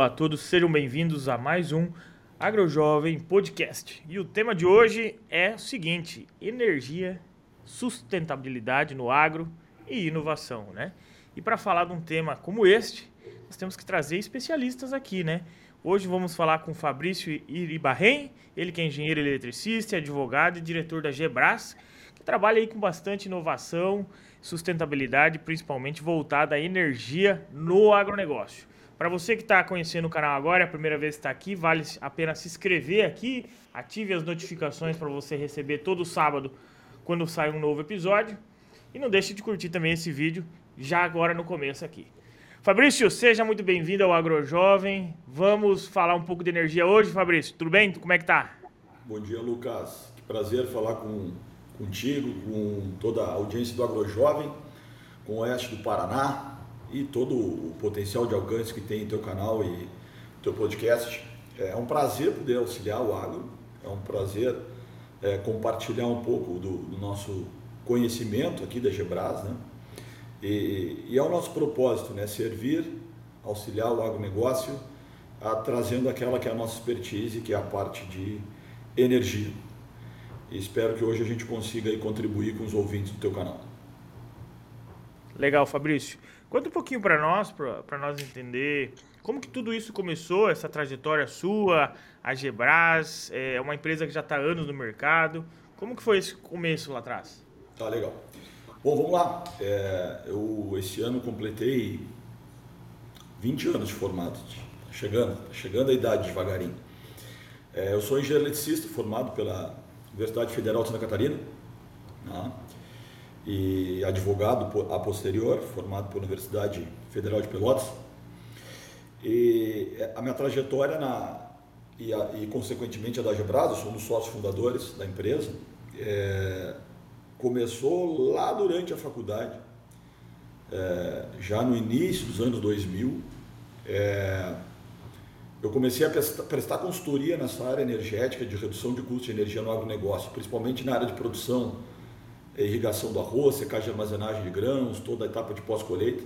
Olá a todos, sejam bem-vindos a mais um AgroJovem Podcast. E o tema de hoje é o seguinte: energia, sustentabilidade no agro e inovação, né? E para falar de um tema como este, nós temos que trazer especialistas aqui, né? Hoje vamos falar com Fabrício Iribarren, ele que é engenheiro eletricista, advogado e diretor da Gebras, que trabalha aí com bastante inovação, sustentabilidade, principalmente voltada à energia no agronegócio. Para você que está conhecendo o canal agora, é a primeira vez que está aqui, vale a pena se inscrever aqui, ative as notificações para você receber todo sábado quando sai um novo episódio. E não deixe de curtir também esse vídeo já agora no começo aqui. Fabrício, seja muito bem-vindo ao AgroJovem. Vamos falar um pouco de energia hoje, Fabrício. Tudo bem? Como é que tá? Bom dia, Lucas. Que prazer falar com, contigo, com toda a audiência do AgroJovem, com o Oeste do Paraná, e todo o potencial de alcance que tem em teu canal e teu podcast. É um prazer poder auxiliar o agro, é um prazer é, compartilhar um pouco do, do, nosso conhecimento aqui da Gebras, né? E, e é o nosso propósito, né? Servir, auxiliar o agronegócio, a, trazendo aquela que é a nossa expertise, que é a parte de energia. E espero que hoje a gente consiga aí, contribuir com os ouvintes do teu canal. Legal, Fabrício. Conta um pouquinho para nós, para nós entender como que tudo isso começou, essa trajetória sua, a Gebras, é uma empresa que já está anos no mercado. Como que foi esse começo lá atrás? Tá legal. Bom, vamos lá. É, eu esse ano completei 20 anos de formado, tá chegando, tá chegando a idade devagarinho. É, eu sou engenheiro eletricista, formado pela Universidade Federal de Santa Catarina. Né? E advogado a posterior, formado pela Universidade Federal de Pelotas. E a minha trajetória na, e, a, e consequentemente a da Gebras, eu sou um dos sócios fundadores da empresa, é, começou lá durante a faculdade, é, já no início dos anos 2000. É, eu comecei a prestar, prestar consultoria nessa área energética de redução de custo de energia no agronegócio, principalmente na área de produção é, irrigação do arroz, secagem de armazenagem de grãos, toda a etapa de pós-colheita,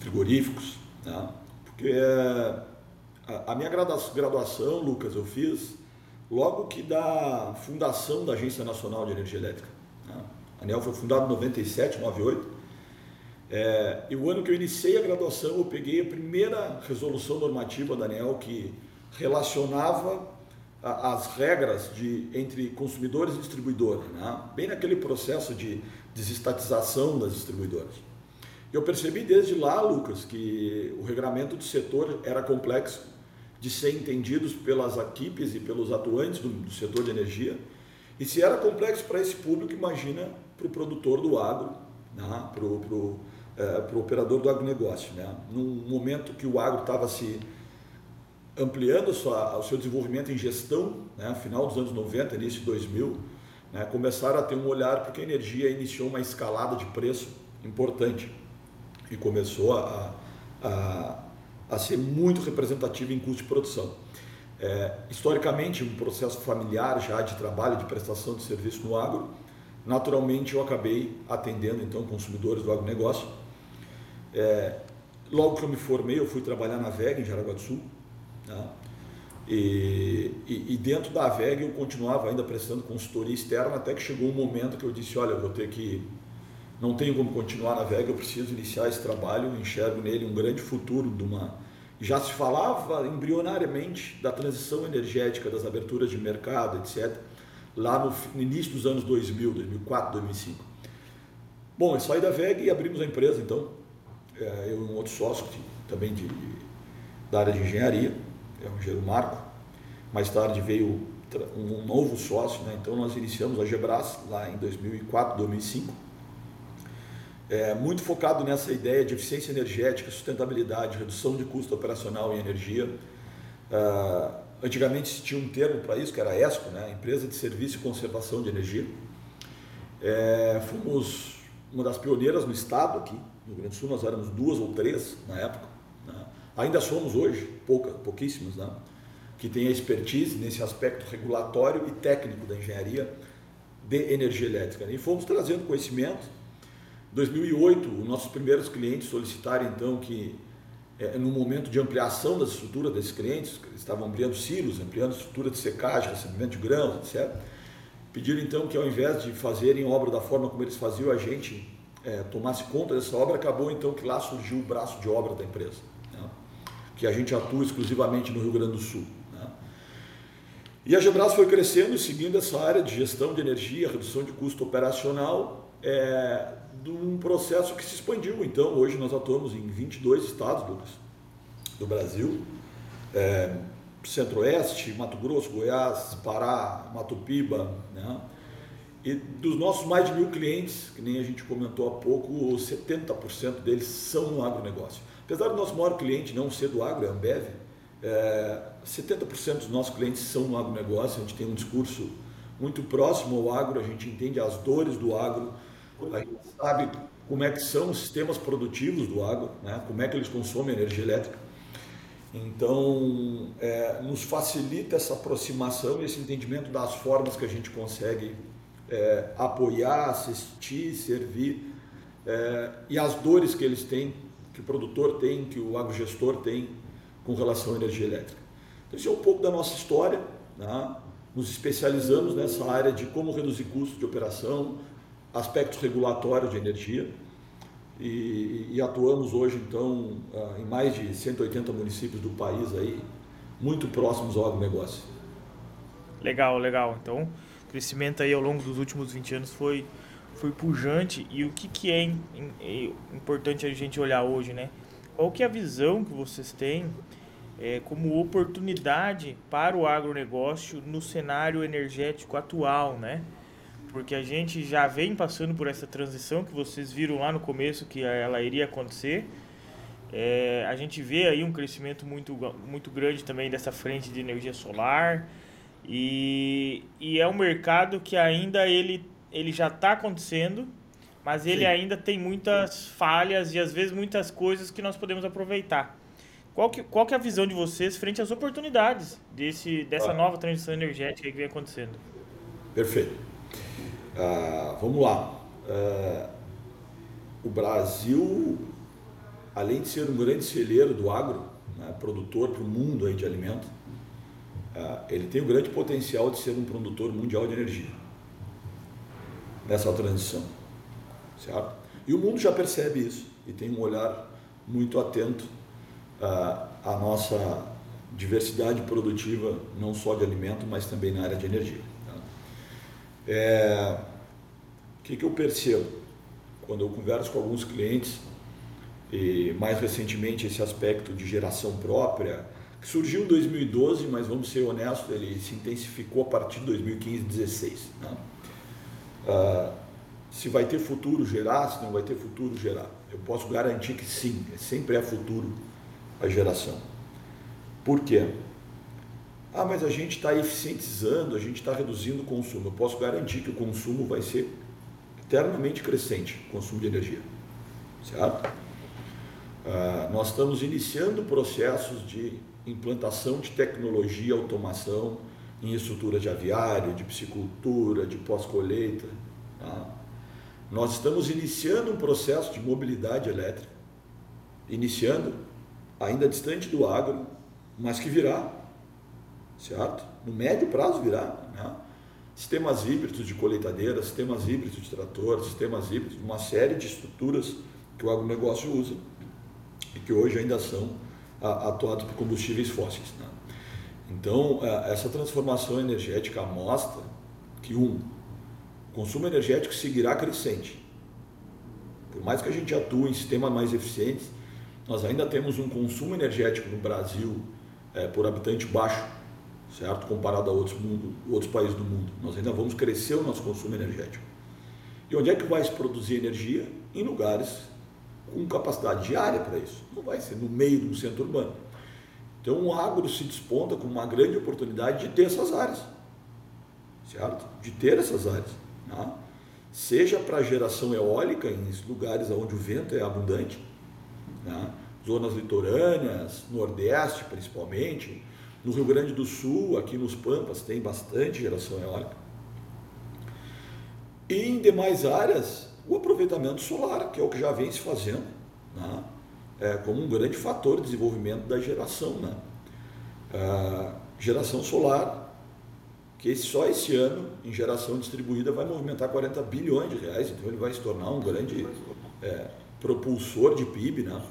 frigoríficos, né? porque é, a, minha graduação, Lucas, eu fiz logo que da fundação da Agência Nacional de Energia Elétrica. Né? A ANEL foi fundada em 97, 98, é, e o ano que eu iniciei a graduação, eu peguei a primeira resolução normativa da ANEL que relacionava as regras de, entre consumidores e distribuidores, né? bem naquele processo de desestatização das distribuidoras. Eu percebi desde lá, Lucas, que o regramento do setor era complexo de ser entendidos pelas equipes e pelos atuantes do, do setor de energia. E se era complexo para esse público, imagina para o produtor do agro, né? para o é, operador do agronegócio. Né? Num momento que o agro estava se ampliando sua, o seu desenvolvimento em gestão, né, final dos anos 90, início de 2000, né, começaram a ter um olhar porque a energia iniciou uma escalada de preço importante e começou a, a, a ser muito representativa em custo de produção. É, historicamente, um processo familiar já de trabalho, de prestação de serviço no agro, naturalmente eu acabei atendendo então consumidores do agronegócio. É, logo que eu me formei, eu fui trabalhar na VEG em Jaraguá do Sul, né? E, e, e, dentro da VEG eu continuava ainda prestando consultoria externa até que chegou um momento que eu disse, olha, eu vou ter que, não tenho como continuar na VEG, eu preciso iniciar esse trabalho, enxergo nele um grande futuro de uma... Já se falava embrionariamente da transição energética, das aberturas de mercado, etc., lá no, no início dos anos 2000, 2004, 2005. Bom, eu saí da VEG e abrimos a empresa, então, é, eu e um outro sócio, também de, da área de engenharia, é o engenheiro Marco. Mais tarde veio um novo sócio, né? então nós iniciamos a Gebras lá em 2004, 2005. É, muito focado nessa ideia de eficiência energética, sustentabilidade, redução de custo operacional em energia. Uh, antigamente tinha um termo para isso, que era ESCO, né? Empresa de Serviço e Conservação de Energia. É, fomos uma das pioneiras no estado aqui, no Rio Grande do Sul, nós éramos duas ou três na época. Ainda somos hoje, pouca, pouquíssimos, né? que têm a expertise nesse aspecto regulatório e técnico da engenharia de energia elétrica. E fomos trazendo conhecimento. Em 2008, os nossos primeiros clientes solicitaram então que é, no momento de ampliação das estruturas desses clientes, eles estavam ampliando silos, ampliando estrutura de secagem, recebimento de grãos, etc. Pediram então que ao invés de fazerem obra da forma como eles faziam, a gente é, tomasse conta dessa obra, acabou então que lá surgiu o braço de obra da empresa, né? Que a gente atua exclusivamente no Rio Grande do Sul. Né? E a Gebras foi crescendo, seguindo essa área de gestão de energia, redução de custo operacional, é, de um processo que se expandiu. Então, hoje nós atuamos em 22 estados do, do Brasil, é, Centro-Oeste, Mato Grosso, Goiás, Pará, Mato Piba, né? E dos nossos mais de mil clientes, que nem a gente comentou há pouco, 70% deles são no agronegócio. Apesar do nosso maior cliente não ser do agro, é a Ambev, é, 70% dos nossos clientes são no agronegócio, a gente tem um discurso muito próximo ao agro, a gente entende as dores do agro, a gente sabe como é que são os sistemas produtivos do agro, né? como é que eles consomem energia elétrica. Então, é, nos facilita essa aproximação e esse entendimento das formas que a gente consegue é, apoiar, assistir, servir é, e as dores que eles têm, que o produtor tem, que o agrogestor tem com relação à energia elétrica. Então, isso é um pouco da nossa história. Né? Nos especializamos nessa área de como reduzir custos de operação, aspectos regulatórios de energia e, e, atuamos hoje então ah, em mais de 180 municípios do país aí, muito próximos ao agronegócio. Legal, legal. Então, o crescimento aí ao longo dos últimos 20 anos foi, foi pujante e o que, que é, é importante a gente olhar hoje, né? Qual que é a visão que vocês têm é, como oportunidade para o agronegócio no cenário energético atual, né? porque a gente já vem passando por essa transição que vocês viram lá no começo que ela iria acontecer. É, a gente vê aí um crescimento muito, muito grande também dessa frente de energia solar e, e é um mercado que ainda ele, ele já está acontecendo, mas ele Sim. ainda tem muitas falhas e às vezes muitas coisas que nós podemos aproveitar. Qual que, qual que é a visão de vocês frente às oportunidades desse, dessa ah. nova transição energética que vem acontecendo? Perfeito. Ah, vamos lá. Ah, o Brasil, além de ser um grande celeiro do agro, né, produtor para o mundo aí de alimentos, ah, ele tem o grande potencial de ser um produtor mundial de energia nessa transição, certo? E o mundo já percebe isso e tem um olhar muito atento à nossa diversidade produtiva, não só de alimento, mas também na área de energia. É, o que, que eu percebo? Quando eu converso com alguns clientes, e mais recentemente esse aspecto de geração própria, que surgiu em 2012, mas vamos ser honestos, ele se intensificou a partir de 2015, 2016. Né? Ah, se vai ter futuro gerar, se não vai ter futuro gerar. Eu posso garantir que sim, sempre é futuro a geração. Por quê? Ah, mas a gente está eficientizando, a gente está reduzindo o consumo. Eu posso garantir que o consumo vai ser eternamente crescente, consumo de energia. Certo? Ah, nós estamos iniciando processos de implantação de tecnologia, automação em estruturas de aviário, de piscicultura, de pós-colheita. Tá? Nós estamos iniciando um processo de mobilidade elétrica, iniciando, ainda distante do agro, mas que virá certo? No médio prazo virá. Né? Sistemas híbridos de colheitadeiras, sistemas híbridos de trator, sistemas híbridos, uma série de estruturas que o agronegócio usa e que hoje ainda são atuados por combustíveis fósseis. Né? Então, essa transformação energética mostra que, um, o consumo energético seguirá crescente. Por mais que a gente atue em sistemas mais eficientes, nós ainda temos um consumo energético no Brasil é, por habitante baixo certo? Comparado a outros, mundo, outros países do mundo. Nós ainda vamos crescer o nosso consumo energético. E onde é que vai se produzir energia? Em lugares com capacidade diária para isso. Não vai ser no meio de um centro urbano. Então o agro se desponta com uma grande oportunidade de ter essas áreas, certo? De ter essas áreas. Né? Seja para geração eólica em lugares onde o vento é abundante, né? zonas litorâneas, nordeste principalmente, no Rio Grande do Sul, aqui nos Pampas, tem bastante geração eólica. E em demais áreas, o aproveitamento solar, que é o que já vem se fazendo. Né? É, como um grande fator de desenvolvimento da geração. Né? A geração solar, que só esse ano, em geração distribuída, vai movimentar 40 bilhões de reais, então ele vai se tornar um grande é, propulsor de PIB. Né?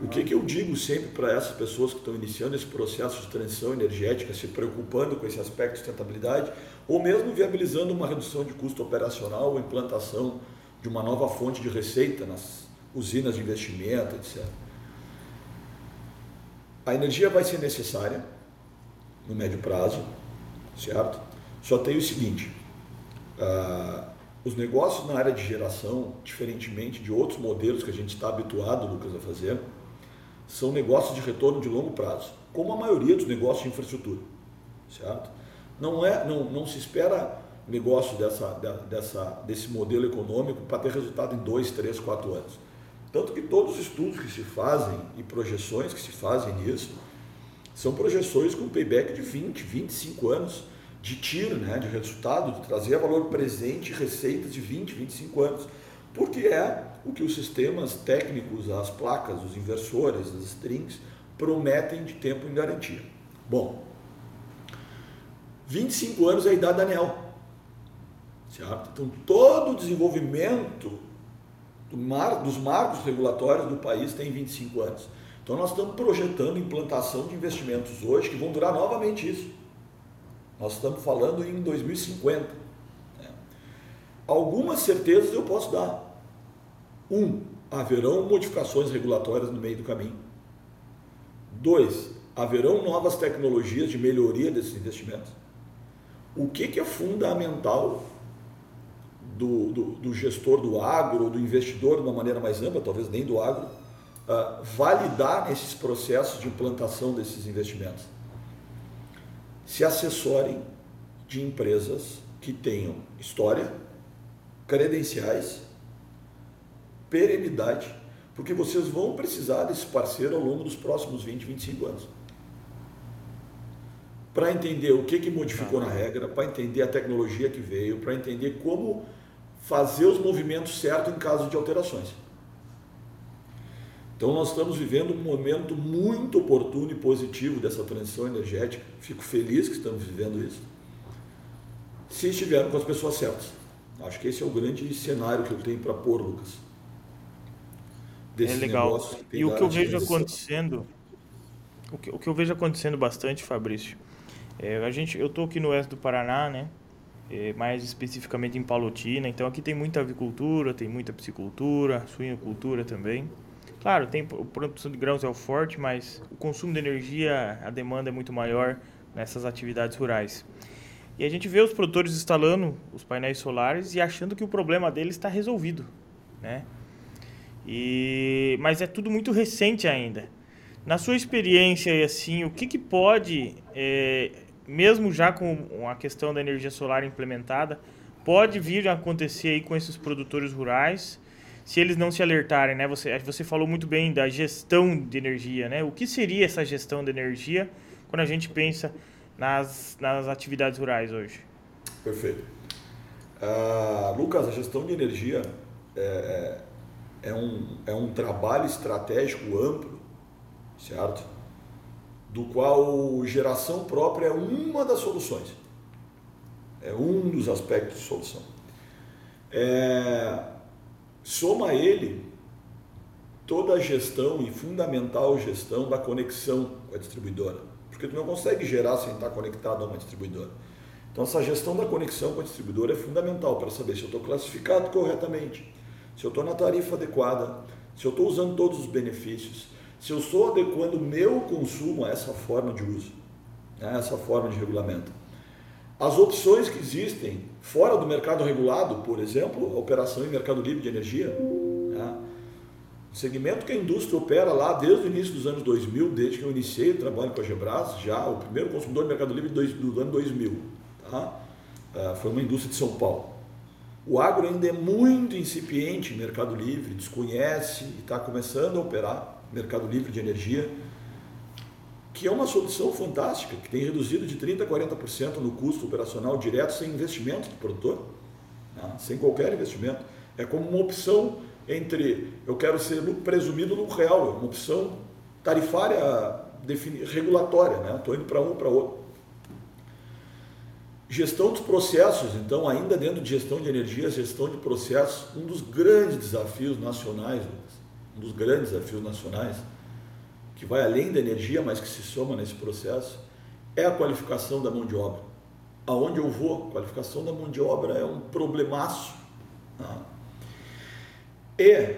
O que, que eu digo sempre para essas pessoas que estão iniciando esse processo de transição energética, se preocupando com esse aspecto de sustentabilidade, ou mesmo viabilizando uma redução de custo operacional ou implantação de uma nova fonte de receita nas usinas de investimento, etc. A energia vai ser necessária no médio prazo, certo? Só tem o seguinte: uh, os negócios na área de geração, diferentemente de outros modelos que a gente está habituado, Lucas, a fazer, são negócios de retorno de longo prazo, como a maioria dos negócios de infraestrutura, certo? Não é, não, não se espera negócio dessa, dessa, desse modelo econômico para ter resultado em dois, três, quatro anos. Tanto que todos os estudos que se fazem e projeções que se fazem nisso são projeções com payback de 20, 25 anos de tiro, né, de resultado, de trazer valor presente receitas de 20, 25 anos porque é o que os sistemas técnicos, as placas, os inversores, as strings prometem de tempo em garantia. Bom, 25 anos é a idade da ANEL. Certo? Então, todo o desenvolvimento mar, dos marcos regulatórios do país tem 25 anos. Então, nós estamos projetando implantação de investimentos hoje que vão durar novamente isso. Nós estamos falando em 2050. Né? Algumas certezas eu posso dar. Um, haverão modificações regulatórias no meio do caminho. Dois, haverão novas tecnologias de melhoria desses investimentos. O que, que é fundamental do, do, do, gestor do agro, do investidor de uma maneira mais ampla, talvez nem do agro, uh, validar nesses processos de implantação desses investimentos? Se assessorem de empresas que tenham história, credenciais perenidade, porque vocês vão precisar desse parceiro ao longo dos próximos 20, 25 anos. Para entender o que, que modificou na regra, para entender a tecnologia que veio, para entender como fazer os movimentos certos em caso de alterações. Então nós estamos vivendo um momento muito oportuno e positivo dessa transição energética. Fico feliz que estamos vivendo isso. Se estivermos com as pessoas certas. Acho que esse é o grande cenário que eu tenho para pôr, Lucas desse é legal. E o que eu vejo acontecendo, o que, o que eu vejo acontecendo bastante, Fabrício, é, a gente, eu estou aqui no oeste do Paraná, né? É, mais especificamente em Palotina, então aqui tem muita avicultura, tem muita piscicultura, suinocultura também. Claro, tem produção de grãos é o forte, mas o consumo de energia, a demanda é muito maior nessas atividades rurais. E a gente vê os produtores instalando os painéis solares e achando que o problema deles está resolvido, né? E, mas é tudo muito recente ainda. Na sua experiência, assim, o que, que pode, é, mesmo já com a questão da energia solar implementada, pode vir a acontecer aí com esses produtores rurais, se eles não se alertarem, né? Você, você falou muito bem da gestão de energia, né? O que seria essa gestão de energia quando a gente pensa nas, nas atividades rurais hoje? Perfeito. Uh, Lucas, a gestão de energia é, é um, é um trabalho estratégico amplo, certo? Do qual geração própria é uma das soluções. É um dos aspectos de solução. É, soma ele toda a gestão e fundamental gestão da conexão com a distribuidora. Porque tu não consegue gerar sem estar conectado a uma distribuidora. Então essa gestão da conexão com a distribuidora é fundamental para saber se eu estou classificado corretamente, se eu estou na tarifa adequada, se eu estou usando todos os benefícios, se eu estou adequando o meu consumo a essa forma de uso, né, essa forma de regulamento. As opções que existem fora do mercado regulado, por exemplo, a operação em mercado livre de energia, né, o segmento que a indústria opera lá desde o início dos anos 2000, desde que eu iniciei o trabalho com a Gebras, já o primeiro consumidor de mercado livre do ano 2000. Tá? Ah, foi uma indústria de São Paulo. O agro ainda é muito incipiente em mercado livre, desconhece e está começando a operar mercado livre de energia, que é uma solução fantástica, que tem reduzido de 30% a 40% no custo operacional direto sem investimento do produtor, né? sem qualquer investimento. É como uma opção entre eu quero ser presumido no real, é uma opção tarifária regulatória, né? Estou indo para um para outro. Gestão dos processos, então, ainda dentro de gestão de energia, gestão de processos, um dos grandes desafios nacionais, um dos grandes desafios nacionais, que vai além da energia, mas que se soma nesse processo, é a qualificação da mão de obra. Aonde eu vou, a qualificação da mão de obra é um problemaço. Tá? E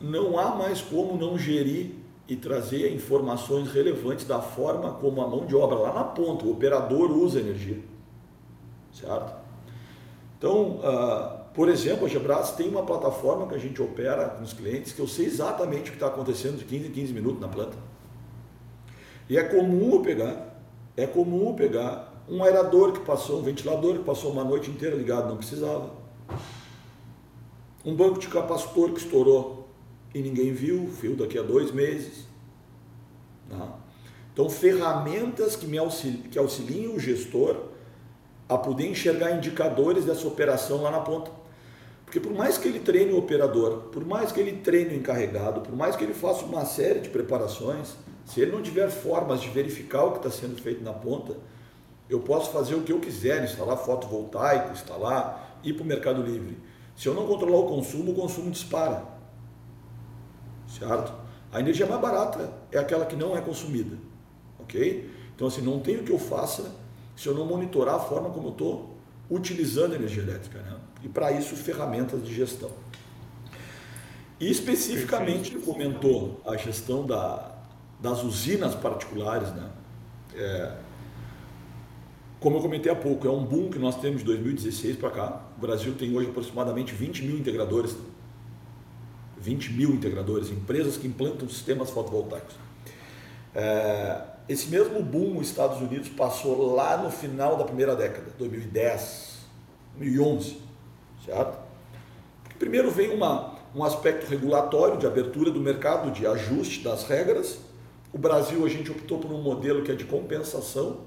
não há mais como não gerir e trazer informações relevantes da forma como a mão de obra lá na ponta, o operador usa energia. Certo? Então, uh, por exemplo, a Gebras tem uma plataforma que a gente opera com os clientes que eu sei exatamente o que está acontecendo de 15 em 15 minutos na planta. E é comum eu pegar, é comum eu pegar um aerador que passou, um ventilador que passou uma noite inteira ligado, não precisava. Um banco de capacitor que estourou e ninguém viu, viu daqui a dois meses. Tá? Então, ferramentas que, me auxili que auxiliam o gestor a poder enxergar indicadores dessa operação lá na ponta. Porque por mais que ele treine o operador, por mais que ele treine o encarregado, por mais que ele faça uma série de preparações, se ele não tiver formas de verificar o que está sendo feito na ponta, eu posso fazer o que eu quiser, instalar fotovoltaico, instalar, ir para o Mercado Livre. Se eu não controlar o consumo, o consumo dispara certo? A energia mais barata é aquela que não é consumida, ok? Então, assim, não tem o que eu faça se eu não monitorar a forma como eu estou utilizando a energia elétrica, né? E para isso, ferramentas de gestão. E especificamente ele comentou a gestão da, das usinas particulares, né? É, como eu comentei há pouco, é um boom que nós temos de 2016 para cá. O Brasil tem hoje aproximadamente 20 mil integradores 20 mil integradores, empresas que implantam sistemas fotovoltaicos. É, esse mesmo boom os Estados Unidos passou lá no final da primeira década, 2010, 2011, certo? Primeiro vem uma, um aspecto regulatório de abertura do mercado, de ajuste das regras. O Brasil, a gente optou por um modelo que é de compensação,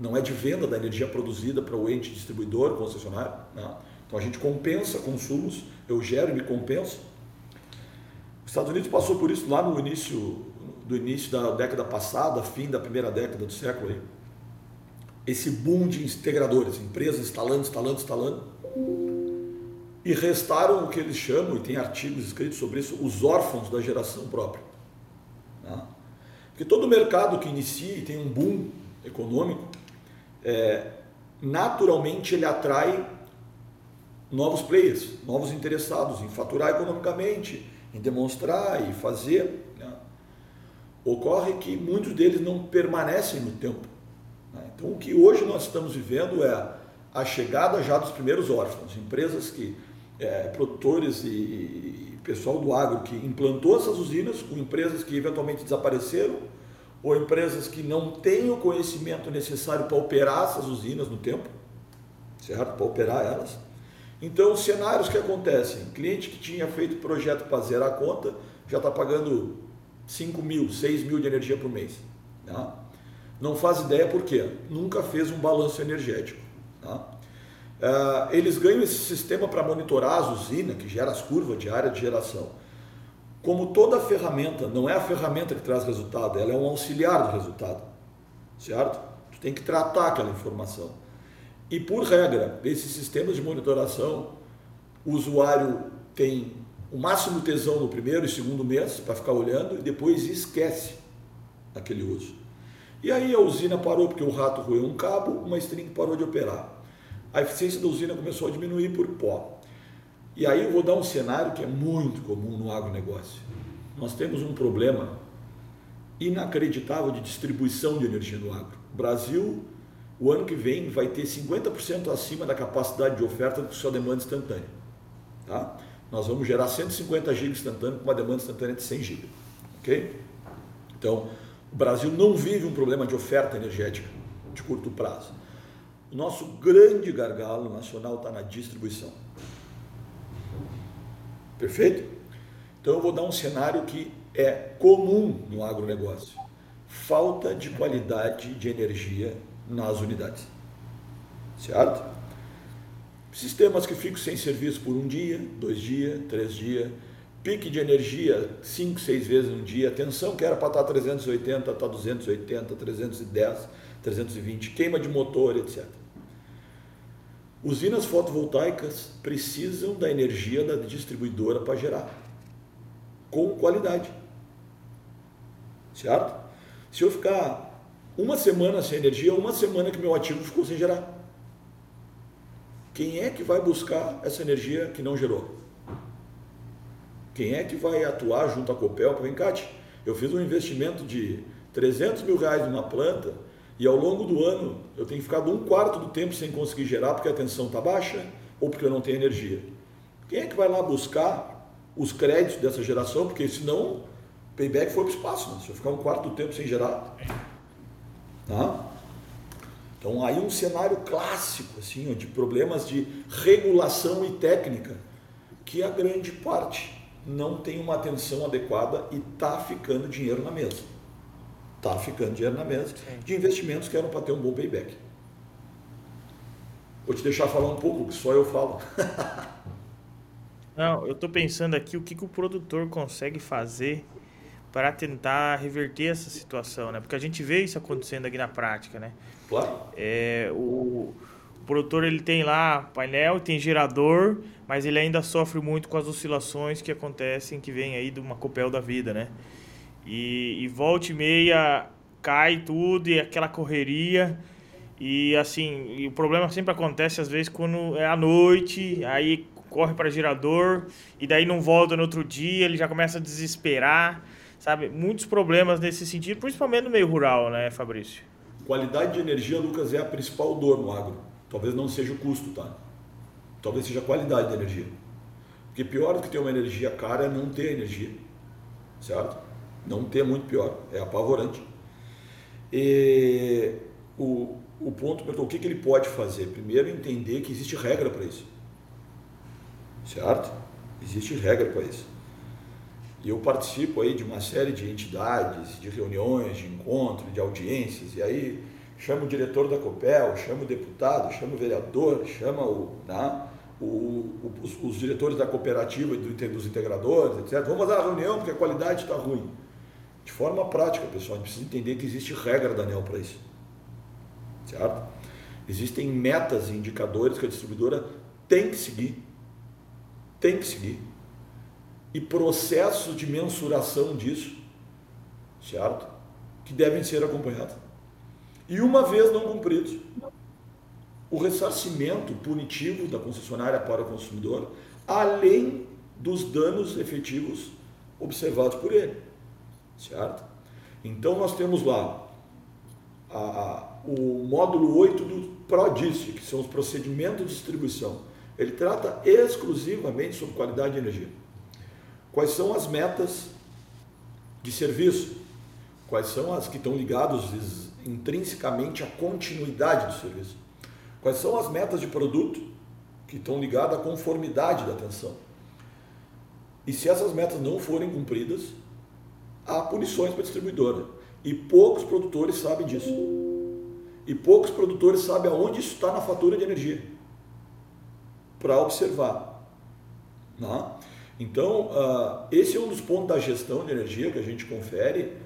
não é de venda da energia produzida para o ente distribuidor, concessionário. Né? Então a gente compensa consumos, eu gero e me compenso. Os Estados Unidos passou por isso lá no início do início da década passada, fim da primeira década do século aí. Esse boom de integradores, empresas instalando, instalando, instalando. E restaram o que eles chamam, e tem artigos escritos sobre isso, os órfãos da geração própria. Né? Porque todo mercado que inicia e tem um boom econômico, é, naturalmente ele atrai novos players, novos interessados em faturar economicamente, em demonstrar e fazer, né? ocorre que muitos deles não permanecem no tempo. Né? Então, o que hoje nós estamos vivendo é a chegada já dos primeiros órfãos, empresas que, é, produtores e, e pessoal do agro que implantou essas usinas, com empresas que eventualmente desapareceram, ou empresas que não têm o conhecimento necessário para operar essas usinas no tempo, certo? Para operar elas. Então, cenários que acontecem: cliente que tinha feito projeto para zerar a conta já está pagando 5 mil, 6 mil de energia por mês. Tá? Não faz ideia por quê? Nunca fez um balanço energético. Uh, eles ganham esse sistema para monitorar as usinas, que gera as curvas de área de geração. Como toda ferramenta, não é a ferramenta que traz resultado, ela é um auxiliar do resultado. Certo? Tu tem que tratar aquela informação. E por regra, desses sistemas de monitoração, o usuário tem o máximo tesão no primeiro e segundo mês para ficar olhando e depois esquece aquele uso. E aí a usina parou porque o rato roeu um cabo, uma string parou de operar. A eficiência da usina começou a diminuir por pó. E aí eu vou dar um cenário que é muito comum no agronegócio. Nós temos um problema inacreditável de distribuição de energia no agro. O Brasil o ano que vem vai ter 50% acima da capacidade de oferta do que sua demanda instantânea. Tá? Nós vamos gerar 150 GB instantâneo com uma demanda instantânea de 100 GB. Ok? Então, o Brasil não vive um problema de oferta energética de curto prazo. O nosso grande gargalo nacional está na distribuição. Perfeito? Então eu vou dar um cenário que é comum no agronegócio. Falta de qualidade de energia nas unidades. Certo? Sistemas que ficam sem serviço por um dia, dois dias, três dias, pique de energia 5, 6 vezes no dia, tensão que era para estar 380, está 280, 310, 320, queima de motor, etc. Usinas fotovoltaicas precisam da energia da distribuidora para gerar, com qualidade. Certo? Se eu ficar uma semana sem energia, uma semana que meu ativo ficou sem gerar. Quem é que vai buscar essa energia que não gerou? Quem é que vai atuar junto à Copel para Encate? Eu fiz um investimento de 300 mil reais numa planta e ao longo do ano eu tenho ficado um quarto do tempo sem conseguir gerar porque a tensão está baixa ou porque eu não tenho energia. Quem é que vai lá buscar os créditos dessa geração? Porque senão payback foi para o espaço. Né? Se eu ficar um quarto do tempo sem gerar. Tá? Então aí um cenário clássico assim, de problemas de regulação e técnica que a grande parte não tem uma atenção adequada e está ficando dinheiro na mesa. Está ficando dinheiro na mesa Sim. de investimentos que eram para ter um bom payback. Vou te deixar falar um pouco, que só eu falo. Não, eu estou pensando aqui o que, que o produtor consegue fazer para tentar reverter essa situação, né? Porque a gente vê isso acontecendo aqui na prática, né? Claro. É, o, o produtor ele tem lá painel, tem gerador, mas ele ainda sofre muito com as oscilações que acontecem, que vem aí de uma copel da vida, né? E, e volta e meia cai tudo e aquela correria. E assim, e o problema sempre acontece às vezes quando é à noite, aí corre para gerador e daí não volta no outro dia, ele já começa a desesperar, sabe? Muitos problemas nesse sentido, principalmente no meio rural, né, Fabrício? Qualidade de energia, Lucas, é a principal dor no agro. Talvez não seja o custo, tá? Talvez seja a qualidade da energia. Porque pior do que ter uma energia cara é não ter energia. Certo? Não ter é muito pior. É apavorante. E o, o ponto o que, que ele pode fazer. Primeiro, entender que existe regra para isso. Certo? Existe regra para isso. E eu participo aí de uma série de entidades, de reuniões, de encontros, de audiências, e aí chama o diretor da COPEL, chama o deputado, chama o vereador, chama o, né, o, o os, os, diretores da cooperativa do, dos integradores, etc. Vamos fazer a reunião porque a qualidade está ruim. De forma prática, pessoal, a gente precisa entender que existe regra da ANEL para isso. Certo? Existem metas e indicadores que a distribuidora tem que seguir. Tem que seguir. E processos de mensuração disso, certo? Que devem ser acompanhados e uma vez não cumpridos, o ressarcimento punitivo da concessionária para o consumidor, além dos danos efetivos observados por ele. Certo? Então nós temos lá a, a, o módulo 8 do PRODIST, que são os procedimentos de distribuição. Ele trata exclusivamente sobre qualidade de energia. Quais são as metas de serviço? Quais são as que estão ligadas intrinsecamente à continuidade do serviço? Quais são as metas de produto que estão ligadas à conformidade da atenção? E se essas metas não forem cumpridas, há punições para a distribuidora. E poucos produtores sabem disso. E poucos produtores sabem aonde isso está na fatura de energia. Para observar. Né? Então, uh, esse é um dos pontos da gestão de energia que a gente confere,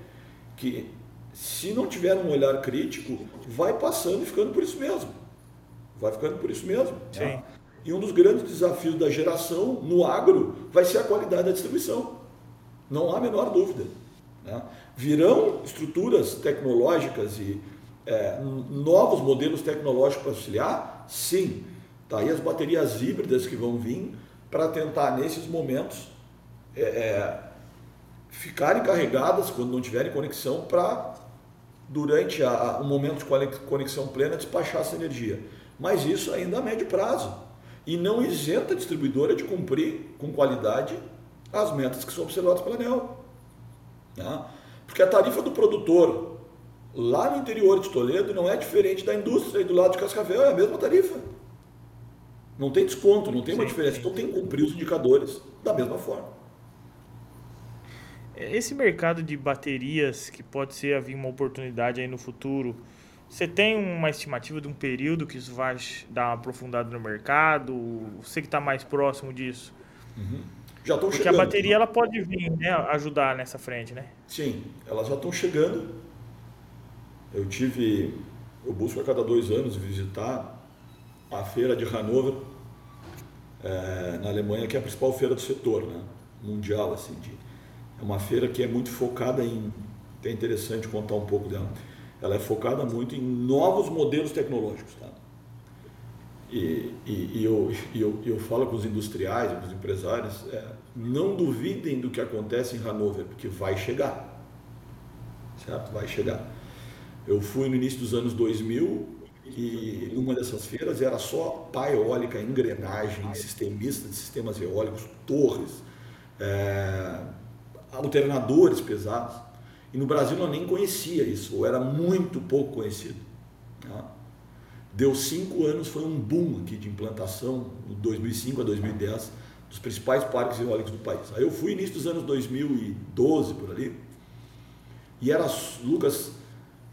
que se não tiver um olhar crítico, vai passando e ficando por isso mesmo. Vai ficando por isso mesmo. Né? E um dos grandes desafios da geração no agro vai ser a qualidade da distribuição. Não há a menor dúvida. Né? Virão estruturas tecnológicas e é, novos modelos tecnológicos para auxiliar? Sim. Tá aí as baterias híbridas que vão vir para tentar, nesses momentos, é, é, ficarem carregadas quando não tiverem conexão para durante a, um momento de conexão plena, despachar essa energia. Mas isso ainda a médio prazo. E não isenta a distribuidora de cumprir com qualidade as metas que são observadas pela ANEL. Né? Porque a tarifa do produtor lá no interior de Toledo não é diferente da indústria e do lado de Cascavel, é a mesma tarifa. Não tem desconto, não tem uma diferença. Então tem que cumprir os indicadores da mesma forma. Esse mercado de baterias, que pode ser haver uma oportunidade aí no futuro, você tem uma estimativa de um período que isso vai dar uma aprofundada no mercado? Você que está mais próximo disso? Uhum. Já estão Porque chegando. a bateria ela pode vir, né, ajudar nessa frente, né? Sim, elas já estão chegando. Eu tive, eu busco a cada dois anos visitar a feira de Hannover, é, na Alemanha, que é a principal feira do setor, né? mundial. Assim, de, é uma feira que é muito focada em. É interessante contar um pouco dela. Ela é focada muito em novos modelos tecnológicos. Tá? E, e, e eu, e eu, eu falo com os industriais, com os empresários, é, não duvidem do que acontece em Hannover, porque vai chegar. Certo? Vai chegar. Eu fui no início dos anos 2000 e numa dessas feiras era só pá eólica, engrenagem, sistemista de sistemas eólicos, torres, é, alternadores pesados. E no Brasil eu nem conhecia isso, ou era muito pouco conhecido. Tá? Deu cinco anos, foi um boom aqui de implantação, de 2005 a 2010, dos principais parques eólicos do país. Aí eu fui início dos anos 2012 por ali, e era, Lucas,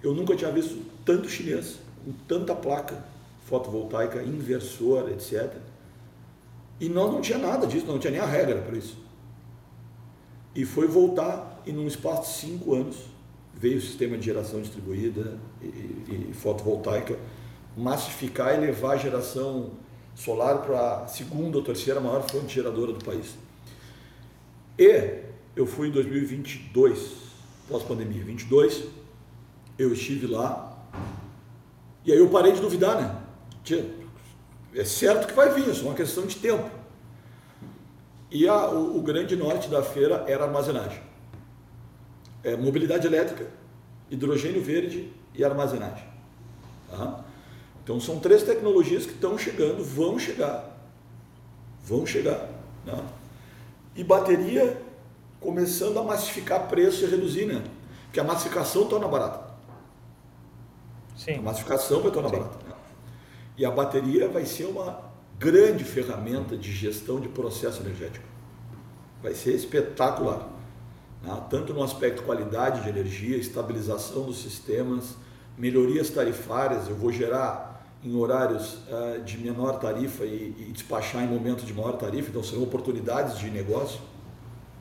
eu nunca tinha visto tanto chinês, com tanta placa fotovoltaica, inversor, etc. E nós não tinha nada disso, não tinha nem a regra para isso. E foi voltar e num espaço de cinco anos veio o sistema de geração distribuída e, e, e fotovoltaica massificar e levar a geração solar para a segunda ou terceira maior fonte geradora do país. E eu fui em 2022, pós-pandemia, 22, eu estive lá e aí eu parei de duvidar, né? É certo que vai vir, é só uma questão de tempo. E a, o, o, grande norte da feira era armazenagem. É, mobilidade elétrica, hidrogênio verde e armazenagem. Tá? Então são três tecnologias que estão chegando, vão chegar. Vão chegar. Né? E bateria começando a massificar preço e reduzir, né? Porque a massificação torna barata. Sim. A massificação vai tornar barata. Né? E a bateria vai ser uma grande ferramenta de gestão de processo energético. Vai ser espetacular. Né? Tanto no aspecto qualidade de energia, estabilização dos sistemas, melhorias tarifárias. Eu vou gerar em horários uh, de menor tarifa e, e, despachar em momentos de maior tarifa, então serão oportunidades de negócio.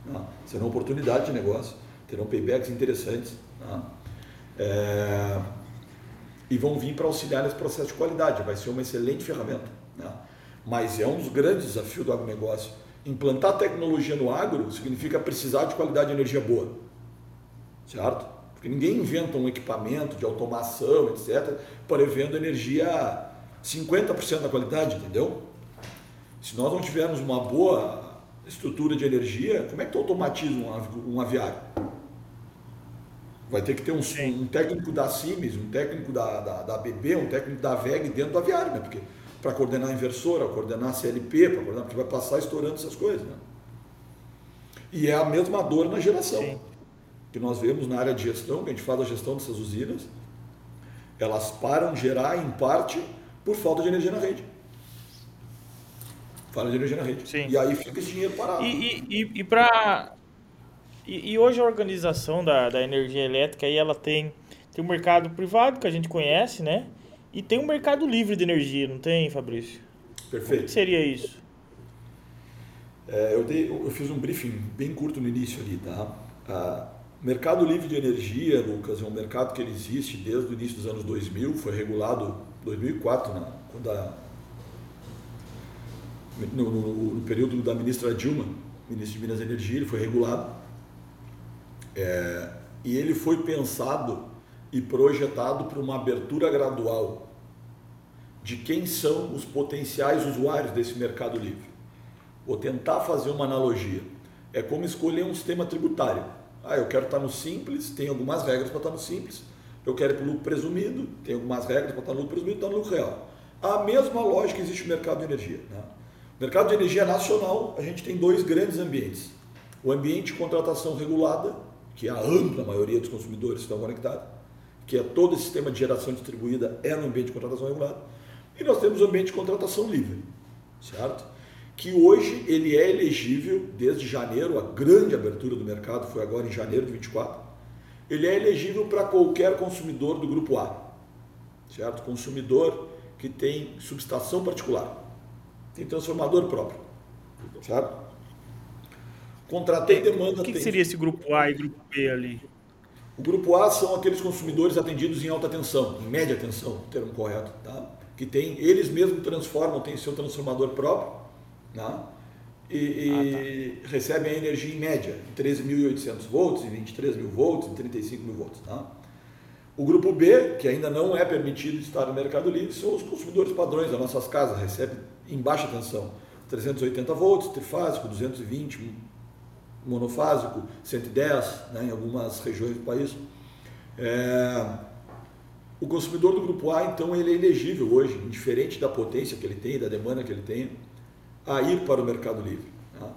Né? Serão oportunidades de negócio, terão paybacks interessantes. Né? É, e vão vir para auxiliar nesse processo de qualidade. Vai ser uma excelente ferramenta. Né? Mas é um dos grandes desafios do agronegócio. Implantar tecnologia no agro significa precisar de qualidade de energia boa. Certo? Ninguém inventa um equipamento de automação, etc., prevendo energia 50% da qualidade, entendeu? Se nós não tivermos uma boa estrutura de energia, como é que tu automatiza um, aviário? Vai ter que ter um, um técnico da Siemens, um técnico da, da, da BB, um técnico da VEG dentro do aviário, né? Porque para coordenar a inversora, coordenar a CLP, para coordenar, porque vai passar estourando essas coisas, né? E é a mesma dor na geração. Sim. Que nós vemos na área de gestão, que a gente faz a gestão dessas usinas, elas param de gerar em parte por falta de energia na rede. Falta de energia na rede. Sim. E aí fica esse dinheiro parado. E, e, e para e, e, hoje a organização da, da energia elétrica aí ela tem, tem um mercado privado que a gente conhece, né? E tem um mercado livre de energia, não tem, Fabrício? Perfeito. O que seria isso? É, eu, dei, eu fiz um briefing bem curto no início ali, tá? Ah, mercado livre de energia, Lucas, é um mercado que ele existe desde o início dos anos 2000, foi regulado em 2004, né? quando a, no, no, no, período da ministra Dilma, ministra de Minas e Energia, ele foi regulado. É, e ele foi pensado e projetado para uma abertura gradual de quem são os potenciais usuários desse mercado livre. Vou tentar fazer uma analogia. É como escolher um sistema tributário. Ah, eu quero estar no simples, tem algumas regras para estar no simples. Eu quero ir para o lucro presumido, tem algumas regras para estar no lucro presumido, estar no lucro real. A mesma lógica existe no mercado de energia. Né? No mercado de energia nacional, a gente tem dois grandes ambientes. O ambiente de contratação regulada, que é a ampla maioria dos consumidores estão conectados, que é todo esse sistema de geração distribuída é no ambiente de contratação regulada, e nós temos o ambiente de contratação livre, certo? Que hoje ele é elegível desde janeiro, a grande abertura do mercado foi agora em janeiro de 24. Ele é elegível para qualquer consumidor do grupo A, certo? Consumidor que tem subestação particular, tem transformador próprio, certo? Contratei demanda. O que, que seria esse grupo A e grupo B ali? O grupo A são aqueles consumidores atendidos em alta tensão, em média tensão, termo correto, tá? que tem, eles mesmos transformam, tem seu transformador próprio, né? e, e ah, tá. recebem a energia em média, em 13.800 volts, em 23 mil volts, em 35 mil volts. Tá? O grupo B, que ainda não é permitido estar no Mercado Livre, são os consumidores padrões das nossas casas, recebem em baixa tensão, 380 volts, trifásico, 220, monofásico, 110 né, em algumas regiões do país. É, o consumidor do grupo A, então, ele é elegível hoje, indiferente da potência que ele tem, da demanda que ele tem, a ir para o Mercado Livre. Tá?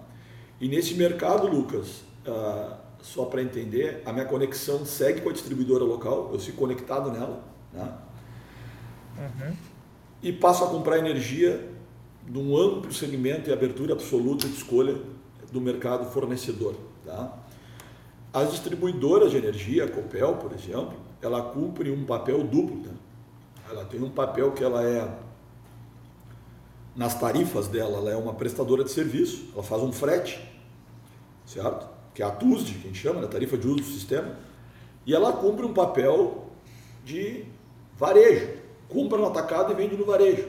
E nesse mercado, Lucas, ah, só para entender, a minha conexão segue com a distribuidora local, eu fico conectado nela. Né? Uhum. E passo a comprar energia num amplo segmento e abertura absoluta de escolha do mercado fornecedor. Tá? As distribuidoras de energia, a Copel, por exemplo, ela cumpre um papel duplo. Tá? Ela tem um papel que ela é, nas tarifas dela, ela é uma prestadora de serviço, ela faz um frete, certo? Que é a TUSD, que a gente chama, né? tarifa de uso do sistema, e ela cumpre um papel de varejo, compra no atacado e vende no varejo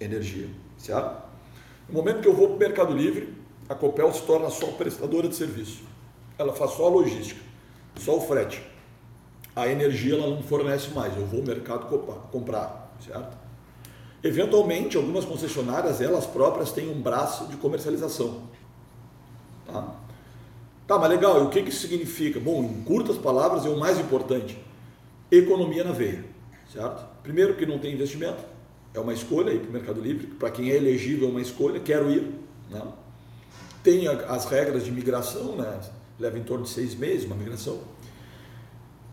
energia, certo? No momento que eu vou para o Mercado Livre, a Copel se torna só prestadora de serviço. Ela faz só a logística, só o frete. A energia ela não fornece mais, eu vou ao mercado comprar, certo? Eventualmente, algumas concessionárias, elas próprias têm um braço de comercialização. Tá, tá mas legal, e o que, que isso significa? Bom, em curtas palavras, é o mais importante. Economia na veia, certo? Primeiro que não tem investimento, é uma escolha ir para o Mercado Livre, para quem é elegível é uma escolha, quero ir, né? Tem as regras de migração, né? leva em torno de seis meses uma migração.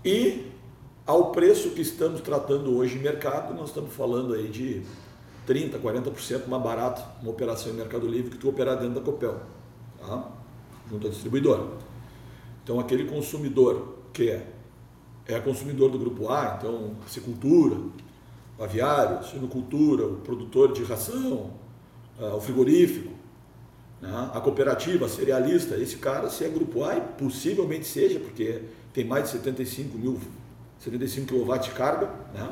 E ao preço que estamos tratando hoje em mercado, nós estamos falando aí de 30%, 40% mais barato uma operação em Mercado Livre que tu operar dentro da Copel, tá? junto à distribuidora. Então aquele consumidor que é, é consumidor do grupo A, então cicultura, aviário, suinocultura, o produtor de ração, ah, o frigorífico, né? A cooperativa cerealista, esse cara, se é grupo A, e possivelmente seja, porque tem mais de 75 mil, 75 kW de carga, né?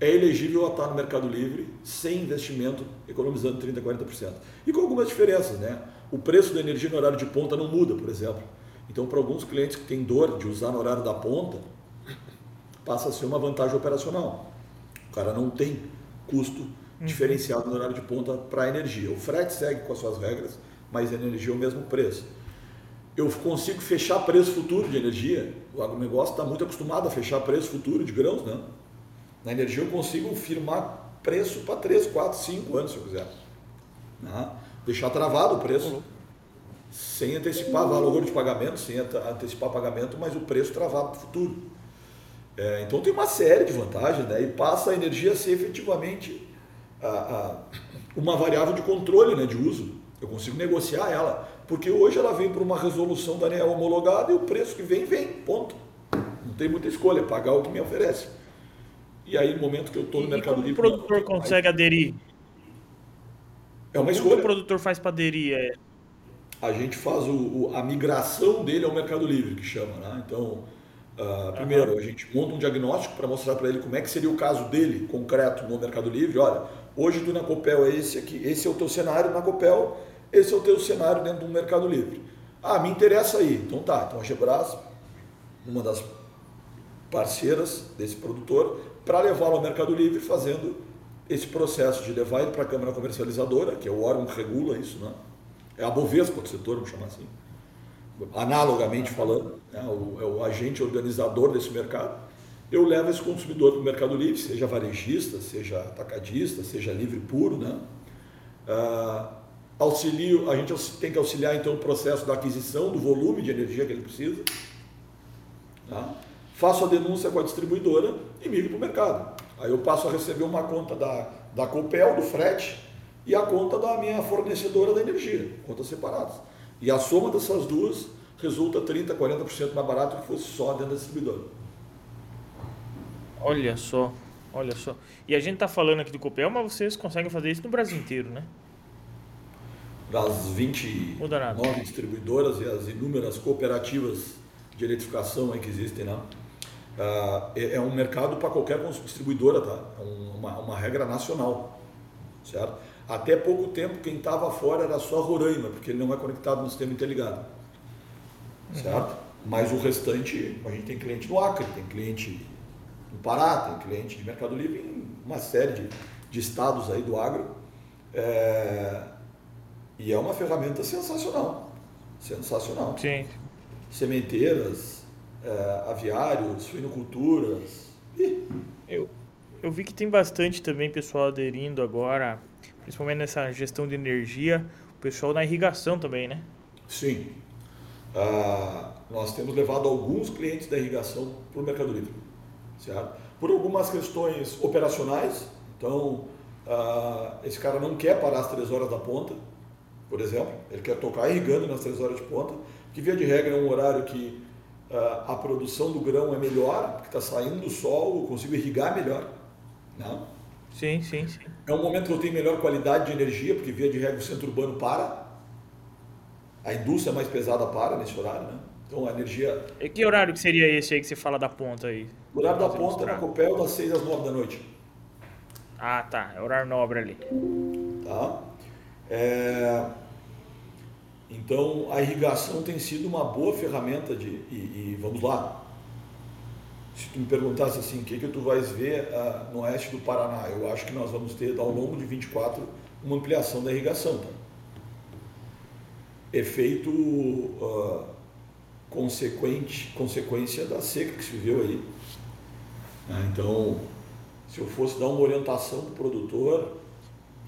é elegível a estar no Mercado Livre sem investimento, economizando 30%, 40%. E com algumas diferenças, né? O preço da energia no horário de ponta não muda, por exemplo. Então, para alguns clientes que têm dor de usar no horário da ponta, passa a ser uma vantagem operacional. O cara não tem custo Uhum. diferenciado no horário de ponta para a energia. O frete segue com as suas regras, mas a energia é o mesmo preço. Eu consigo fechar preço futuro de energia. O agronegócio está muito acostumado a fechar preço futuro de grãos, né? Na energia eu consigo firmar preço para 3, 4, 5 anos, se eu quiser. Né? Deixar travado o preço. Sem antecipar valor de pagamento, sem antecipar pagamento, mas o preço travado para o futuro. É, então tem uma série de vantagens, né? E passa a energia a ser efetivamente a, a, uma variável de controle né, de uso. Eu consigo negociar ela, porque hoje ela vem para uma resolução da ANEEL homologada e o preço que vem, vem, ponto. Não tem muita escolha, é pagar o que me oferece. E aí, no momento que eu estou no e Mercado Livre... o produtor não, consegue aí... aderir? É uma escolha. Como o produtor faz para aderir? É... A gente faz o, o, a migração dele ao Mercado Livre, que chama. Né? Então, uh, primeiro, a gente monta um diagnóstico para mostrar para ele como é que seria o caso dele, concreto, no Mercado Livre. Olha, Hoje tu na Copel é esse aqui, esse é o teu cenário na Copel, esse é o teu cenário dentro do Mercado Livre. Ah, me interessa aí. Então tá, então a Gebras, uma das parceiras desse produtor, para levá-lo ao Mercado Livre fazendo esse processo de levar ele para a Câmara Comercializadora, que é o órgão que regula isso, né? É a Bovespa do setor, vamos chamar assim. Analogamente falando, né? o, é o agente organizador desse mercado eu levo esse consumidor para o Mercado Livre, seja varejista, seja atacadista, seja livre puro, né? Ah, auxilio, a gente tem que auxiliar então o processo da aquisição do volume de energia que ele precisa. Tá? Faço a denúncia com a distribuidora e migro para o mercado. Aí eu passo a receber uma conta da, da Copel, do frete, e a conta da minha fornecedora da energia, contas separadas. E a soma dessas duas resulta 30%, 40% mais barato que fosse só dentro da distribuidora. Olha só, olha só. E a gente tá falando aqui do Copel, mas vocês conseguem fazer isso no Brasil inteiro, né? Das 29 distribuidoras e as inúmeras cooperativas de eletrificação que existem, né? Uh, é, um mercado para qualquer distribuidora, tá? É uma, uma regra nacional, certo? Até pouco tempo quem estava fora era só Roraima, porque ele não é conectado no sistema interligado, certo? Uhum. Mas o restante, a gente tem cliente no Acre, tem cliente no Pará, tem cliente de Mercado Livre em uma série de, de estados aí do agro. É, e é uma ferramenta sensacional, sensacional. Sim. Sementeiras, é, aviários, suinoculturas. Eu, eu vi que tem bastante também pessoal aderindo agora, principalmente nessa gestão de energia, o pessoal na irrigação também, né? Sim. Ah, nós temos levado alguns clientes da irrigação para o Mercado Livre, certo? Por algumas questões operacionais, então ah, esse cara não quer parar às três horas da ponta, por exemplo, ele quer tocar irrigando nas três horas de ponta, que via de regra é um horário que uh, a produção do grão é melhor, porque está saindo do sol, eu consigo irrigar melhor. Não? Né? Sim, sim, sim. É um momento que eu tenho melhor qualidade de energia, porque via de regra o centro urbano para, a indústria mais pesada para nesse horário, né? Então a energia. E que horário que seria esse aí que você fala da ponta aí? O horário da ponta na Copel das 6 às 9 da noite. Ah, tá. É horário nobre ali. Tá. É... Então, a irrigação tem sido uma boa ferramenta de. E, e vamos lá. Se tu me perguntasse assim, o que, que tu vais ver uh, no oeste do Paraná, eu acho que nós vamos ter, ao longo de 24, uma ampliação da irrigação. Tá? Efeito uh, consequente, consequência da seca que se viveu aí. Ah, então, se eu fosse dar uma orientação para o produtor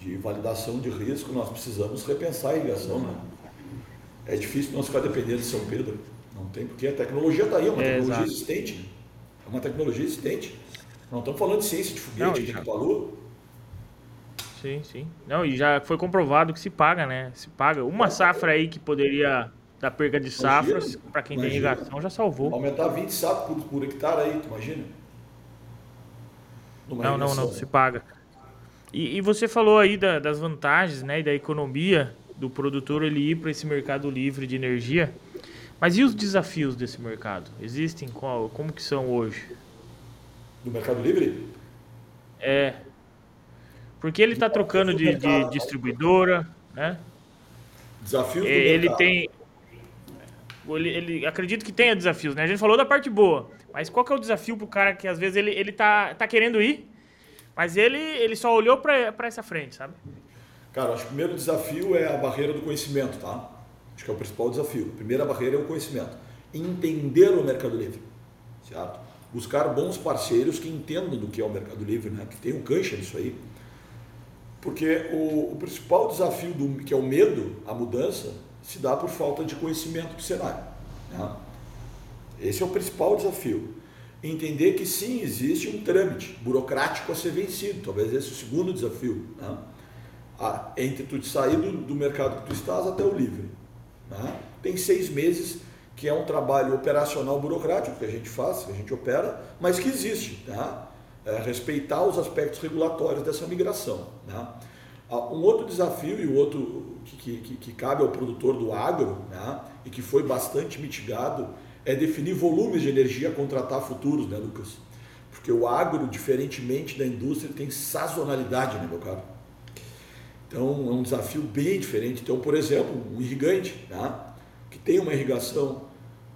de validação de risco, nós precisamos repensar a irrigação. Né? é difícil nós ficar dependendo de São Pedro. Não tem, porque a tecnologia está aí, é uma é, tecnologia exato. existente. É uma tecnologia existente. Não estamos falando de ciência de foguete, de já... Sim, sim. Não, e já foi comprovado que se paga, né? Se paga. Uma safra aí que poderia dar perda de safras, para quem imagina. tem irrigação, já salvou. Aumentar 20 sacos por, por hectare aí, tu imagina? Numa não, não, não, se paga. E, e você falou aí da, das vantagens, né, e da economia do produtor ele ir para esse mercado livre de energia. Mas e os desafios desse mercado? Existem? Qual, como que são hoje? Do mercado livre? É. Porque ele está trocando de, de, distribuidora, né? Desafios ele mercado. tem ele, ele acredito que tenha desafios, né? A gente falou da parte boa, mas qual que é o desafio pro cara que às vezes ele, ele tá, tá querendo ir, mas ele, ele só olhou para essa frente, sabe? Cara, acho que o primeiro desafio é a barreira do conhecimento, tá? Acho que é o principal desafio. A primeira barreira é o conhecimento. Entender o Mercado Livre, certo? Buscar bons parceiros que entendam do que é o Mercado Livre, né? Que tenham cancha nisso aí. Porque o, o principal desafio, do, que é o medo, a mudança, se dá por falta de conhecimento do cenário. Né? Esse é o principal desafio. Entender que sim, existe um trâmite burocrático a ser vencido. Talvez esse é o segundo desafio. Né? entre tu sair do, do, mercado que tu estás até o livre. Né? Tem seis meses que é um trabalho operacional burocrático que a gente faz, que a gente opera, mas que existe. Tá? É respeitar os aspectos regulatórios dessa migração. Né? Um outro desafio e o outro que, que, que, cabe ao produtor do agro né? e que foi bastante mitigado é definir volumes de energia contratar futuros, né, Lucas? Porque o agro, diferentemente da indústria, tem sazonalidade, né, meu caro? Então é um desafio bem diferente. Então, por exemplo, um irrigante tá? que tem uma irrigação,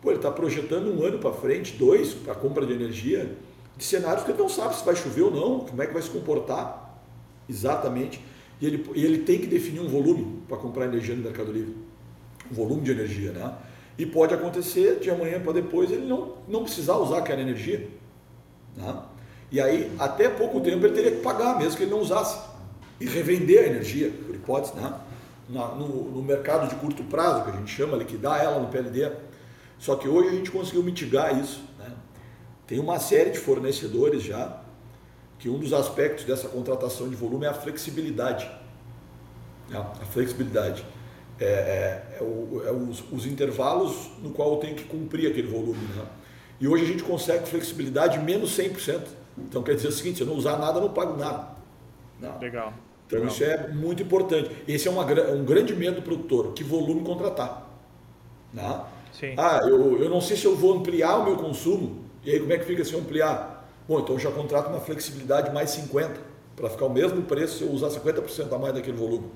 pô, ele está projetando um ano para frente, dois, para compra de energia, de cenários que ele não sabe se vai chover ou não, como é que vai se comportar exatamente. E ele, ele tem que definir um volume para comprar energia no Mercado Livre. Um volume de energia, né? E pode acontecer de amanhã para depois ele não, não precisar usar aquela energia. Né? E aí, até pouco tempo, ele teria que pagar, mesmo que ele não usasse e revender a energia, por hipótese, né? No, no, mercado de curto prazo, que a gente chama, liquidar ela no PLD. Só que hoje a gente conseguiu mitigar isso. Né? Tem uma série de fornecedores já, que um dos aspectos dessa contratação de volume é a flexibilidade. Né? A flexibilidade. É, é, é, o, é os, os, intervalos no qual eu tenho que cumprir aquele volume. Né? E hoje a gente consegue flexibilidade menos 100%. Então quer dizer o seguinte, se eu não usar nada, eu não pago nada. Não. Legal. Então isso é muito importante. Esse é uma, um grande medo do produtor, que volume contratar. Né? Sim. Ah, eu, eu não sei se eu vou ampliar o meu consumo. E aí como é que fica se eu ampliar? Bom, então eu já contrato uma flexibilidade mais 50, para ficar o mesmo preço se eu usar 50% a mais daquele volume.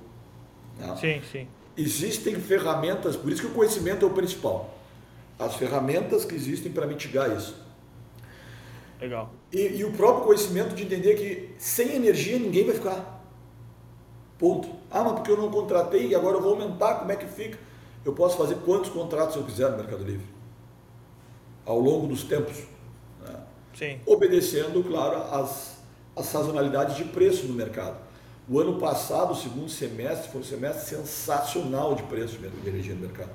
Né? Sim, sim. Existem ferramentas, por isso que o conhecimento é o principal. As ferramentas que existem para mitigar isso. Legal. E, e, o próprio conhecimento de entender que sem energia ninguém vai ficar. Ponto. Ah, mas porque eu não contratei e agora eu vou aumentar, como é que fica? Eu posso fazer quantos contratos eu quiser no Mercado Livre. Ao longo dos tempos. Né? Sim. Obedecendo, claro, as, as sazonalidades de preço no mercado. O ano passado, o segundo semestre, foi um semestre sensacional de preço de energia no mercado.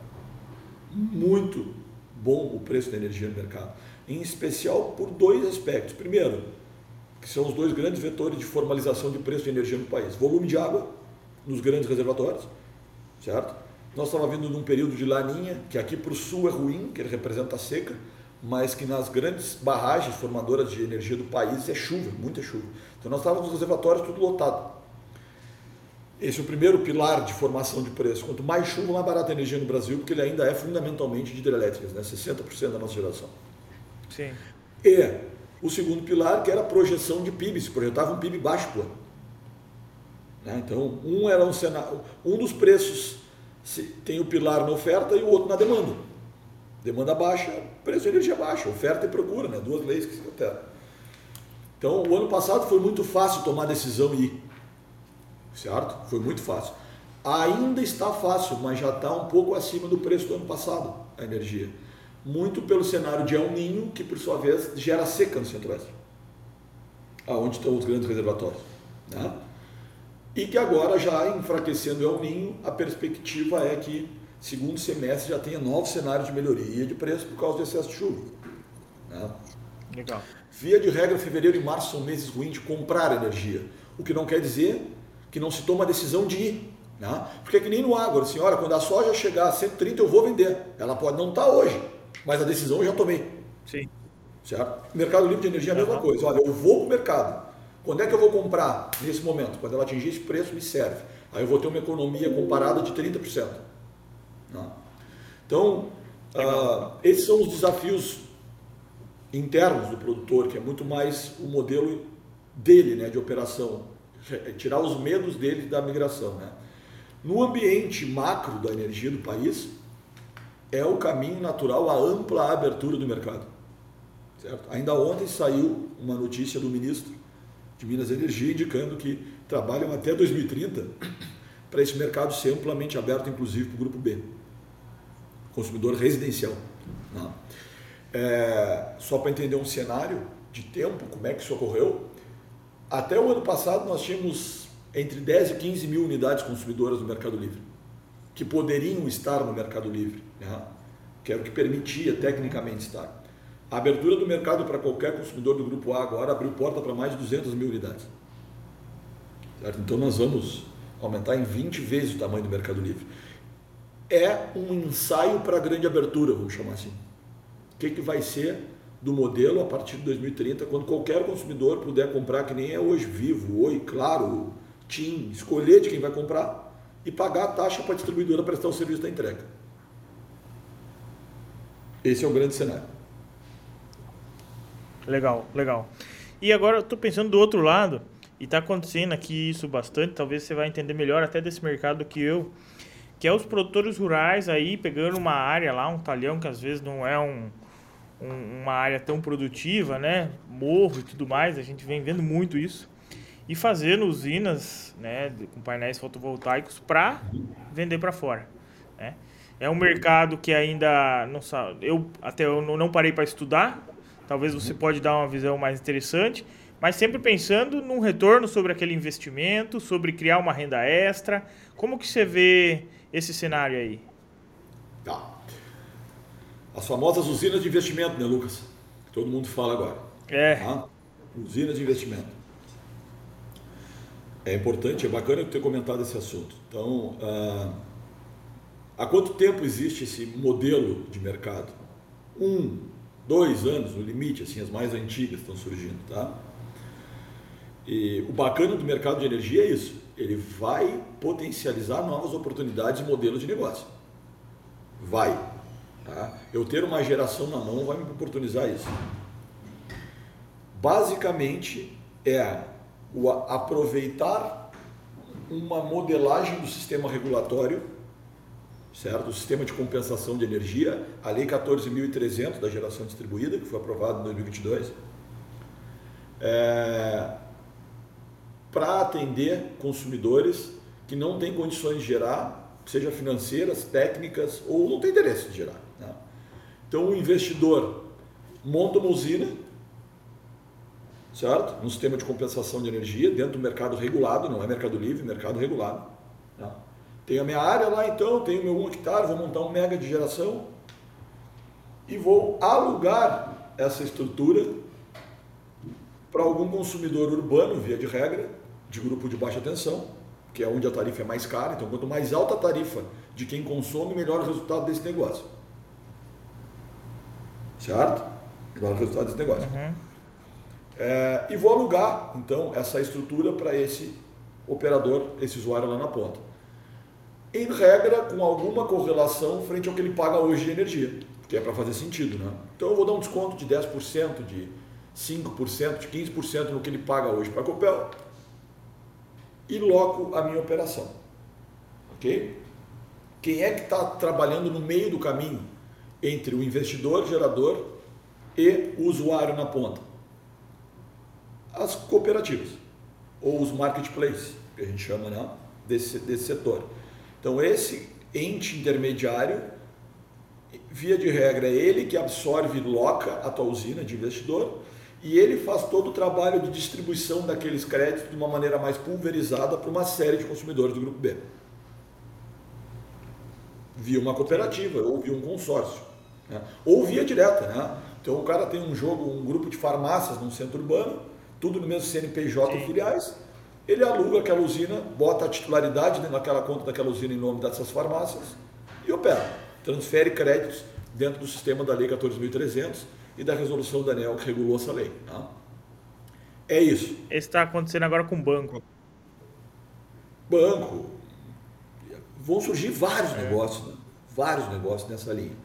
Muito bom o preço da energia no mercado. Em especial por dois aspectos. Primeiro, que são os dois grandes vetores de formalização de preço de energia no país. Volume de água nos grandes reservatórios, certo? Nós estávamos vindo num período de laninha, que aqui para o sul é ruim, que ele representa a seca, mas que nas grandes barragens formadoras de energia do país é chuva, muita chuva. Então nós estávamos nos reservatórios tudo lotado. Esse é o primeiro pilar de formação de preço. Quanto mais chuva, mais barata a energia no Brasil, porque ele ainda é fundamentalmente de hidrelétricas, né? 60% da nossa geração. Sim. E o segundo pilar, que era a projeção de PIB, se projetava um PIB baixo pô. Né? Então, um era um cenário, um dos preços tem o pilar na oferta e o outro na demanda. Demanda baixa, preço de energia baixa, oferta e procura, né? duas leis que se alteram. Então, o ano passado foi muito fácil tomar decisão e ir certo? Foi muito fácil. Ainda está fácil, mas já está um pouco acima do preço do ano passado a energia. Muito pelo cenário de El Ninho, que por sua vez gera seca no centro-oeste, aonde estão os grandes reservatórios. Né? E que agora, já enfraquecendo El Ninho, a perspectiva é que segundo semestre já tenha novos cenários de melhoria de preço por causa do excesso de chuva. Né? Legal. Via de regra, fevereiro e março são meses ruins de comprar energia, o que não quer dizer que não se toma a decisão de ir. Né? Porque é que nem no agro, assim, olha, quando a soja chegar a 130 eu vou vender. Ela pode não estar tá hoje, mas a decisão eu já tomei. Sim. Certo? Mercado livre de energia é a mesma uhum. coisa. Olha, eu vou para o mercado. Quando é que eu vou comprar nesse momento? Quando ela atingir esse preço, me serve. Aí eu vou ter uma economia comparada de 30%. Né? Então, uh, esses são os desafios internos do produtor, que é muito mais o modelo dele né, de operação tirar os medos dele da migração. Né? No ambiente macro da energia do país, é o caminho natural a ampla abertura do mercado. Certo? Ainda ontem saiu uma notícia do ministro de Minas e Energia indicando que trabalham até 2030 para esse mercado ser amplamente aberto, inclusive para o grupo B, consumidor residencial. Né? É, só para entender um cenário de tempo, como é que isso ocorreu, até o ano passado nós tínhamos entre 10 e 15 mil unidades consumidoras no Mercado Livre, que poderiam estar no Mercado Livre, né? que era o que permitia tecnicamente estar. A abertura do mercado para qualquer consumidor do Grupo A agora abriu porta para mais de 200 mil unidades. Certo? Então nós vamos aumentar em 20 vezes o tamanho do Mercado Livre. É um ensaio para a grande abertura, vamos chamar assim. O que, que vai ser do modelo a partir de 2030, quando qualquer consumidor puder comprar, que nem é hoje, Vivo, Oi, Claro, TIM, escolher de quem vai comprar e pagar a taxa para a distribuidora prestar o serviço da entrega. Esse é o grande cenário. Legal, legal. E agora eu estou pensando do outro lado, e está acontecendo aqui isso bastante, talvez você vai entender melhor até desse mercado do que eu, que é os produtores rurais aí pegando uma área lá, um talhão que às vezes não é um, um, uma área tão produtiva, né? Morro e tudo mais, a gente vem vendo muito isso. E fazendo usinas né, com painéis fotovoltaicos para vender para fora. Né? É um mercado que ainda não sabe. Eu até eu não parei para estudar. Talvez você pode dar uma visão mais interessante, mas sempre pensando num retorno sobre aquele investimento, sobre criar uma renda extra. Como que você vê esse cenário aí? As famosas usinas de investimento, né, Lucas? Que todo mundo fala agora. É. Tá? Usinas de investimento. É importante, é bacana ter comentado esse assunto. Então, ah, há quanto tempo existe esse modelo de mercado? Um, dois anos, no limite, assim, as mais antigas estão surgindo, tá? E o bacana do mercado de energia é isso. ele vai potencializar novas oportunidades e modelos de negócio. Vai. Tá? Eu ter uma geração na mão vai me oportunizar isso. Basicamente é o aproveitar uma modelagem do sistema regulatório, certo? O sistema de compensação de energia, a Lei 14.300 da geração distribuída, que foi aprovada em 2022, é, para atender consumidores que não têm condições de gerar, seja financeiras, técnicas ou não tem interesse de gerar. Então o investidor monta uma usina certo? Um sistema de compensação de energia dentro do mercado regulado, não é mercado livre, mercado regulado. Tá? Tenho a minha área lá então, tenho meu 1 hectare, vou montar um mega de geração e vou alugar essa estrutura para algum consumidor urbano, via de regra, de grupo de baixa tensão, que é onde a tarifa é mais cara. Então, quanto mais alta a tarifa de quem consome, melhor o resultado desse negócio. Certo? Melhor o resultado desse negócio. Uhum. É, e vou alugar, então, essa estrutura para esse operador, esse usuário lá na ponta. Em regra, com alguma correlação frente ao que ele paga hoje de energia, que é para fazer sentido. Né? Então, eu vou dar um desconto de 10%, de 5%, de 15% no que ele paga hoje para a Copel e loco a minha operação. Ok? Quem é que está trabalhando no meio do caminho entre o investidor gerador e o usuário na ponta? as cooperativas, ou os marketplaces, que a gente chama né, desse, desse setor. Então, esse ente intermediário, via de regra, é ele que absorve loca a tua usina de investidor e ele faz todo o trabalho de distribuição daqueles créditos de uma maneira mais pulverizada para uma série de consumidores do grupo B. Via uma cooperativa ou via um consórcio. Né? Ou via direta. Né? Então o cara tem um jogo, um grupo de farmácias num centro urbano, tudo no mesmo CNPJ Sim. filiais, ele aluga aquela usina, bota a titularidade naquela conta daquela usina em nome dessas farmácias e opera. Transfere créditos dentro do sistema da Lei 14.300 e da resolução da ANEL que regulou essa lei. Tá? É isso. Isso está acontecendo agora com banco. Banco. Vão surgir vários é. negócios, né? vários negócios nessa linha.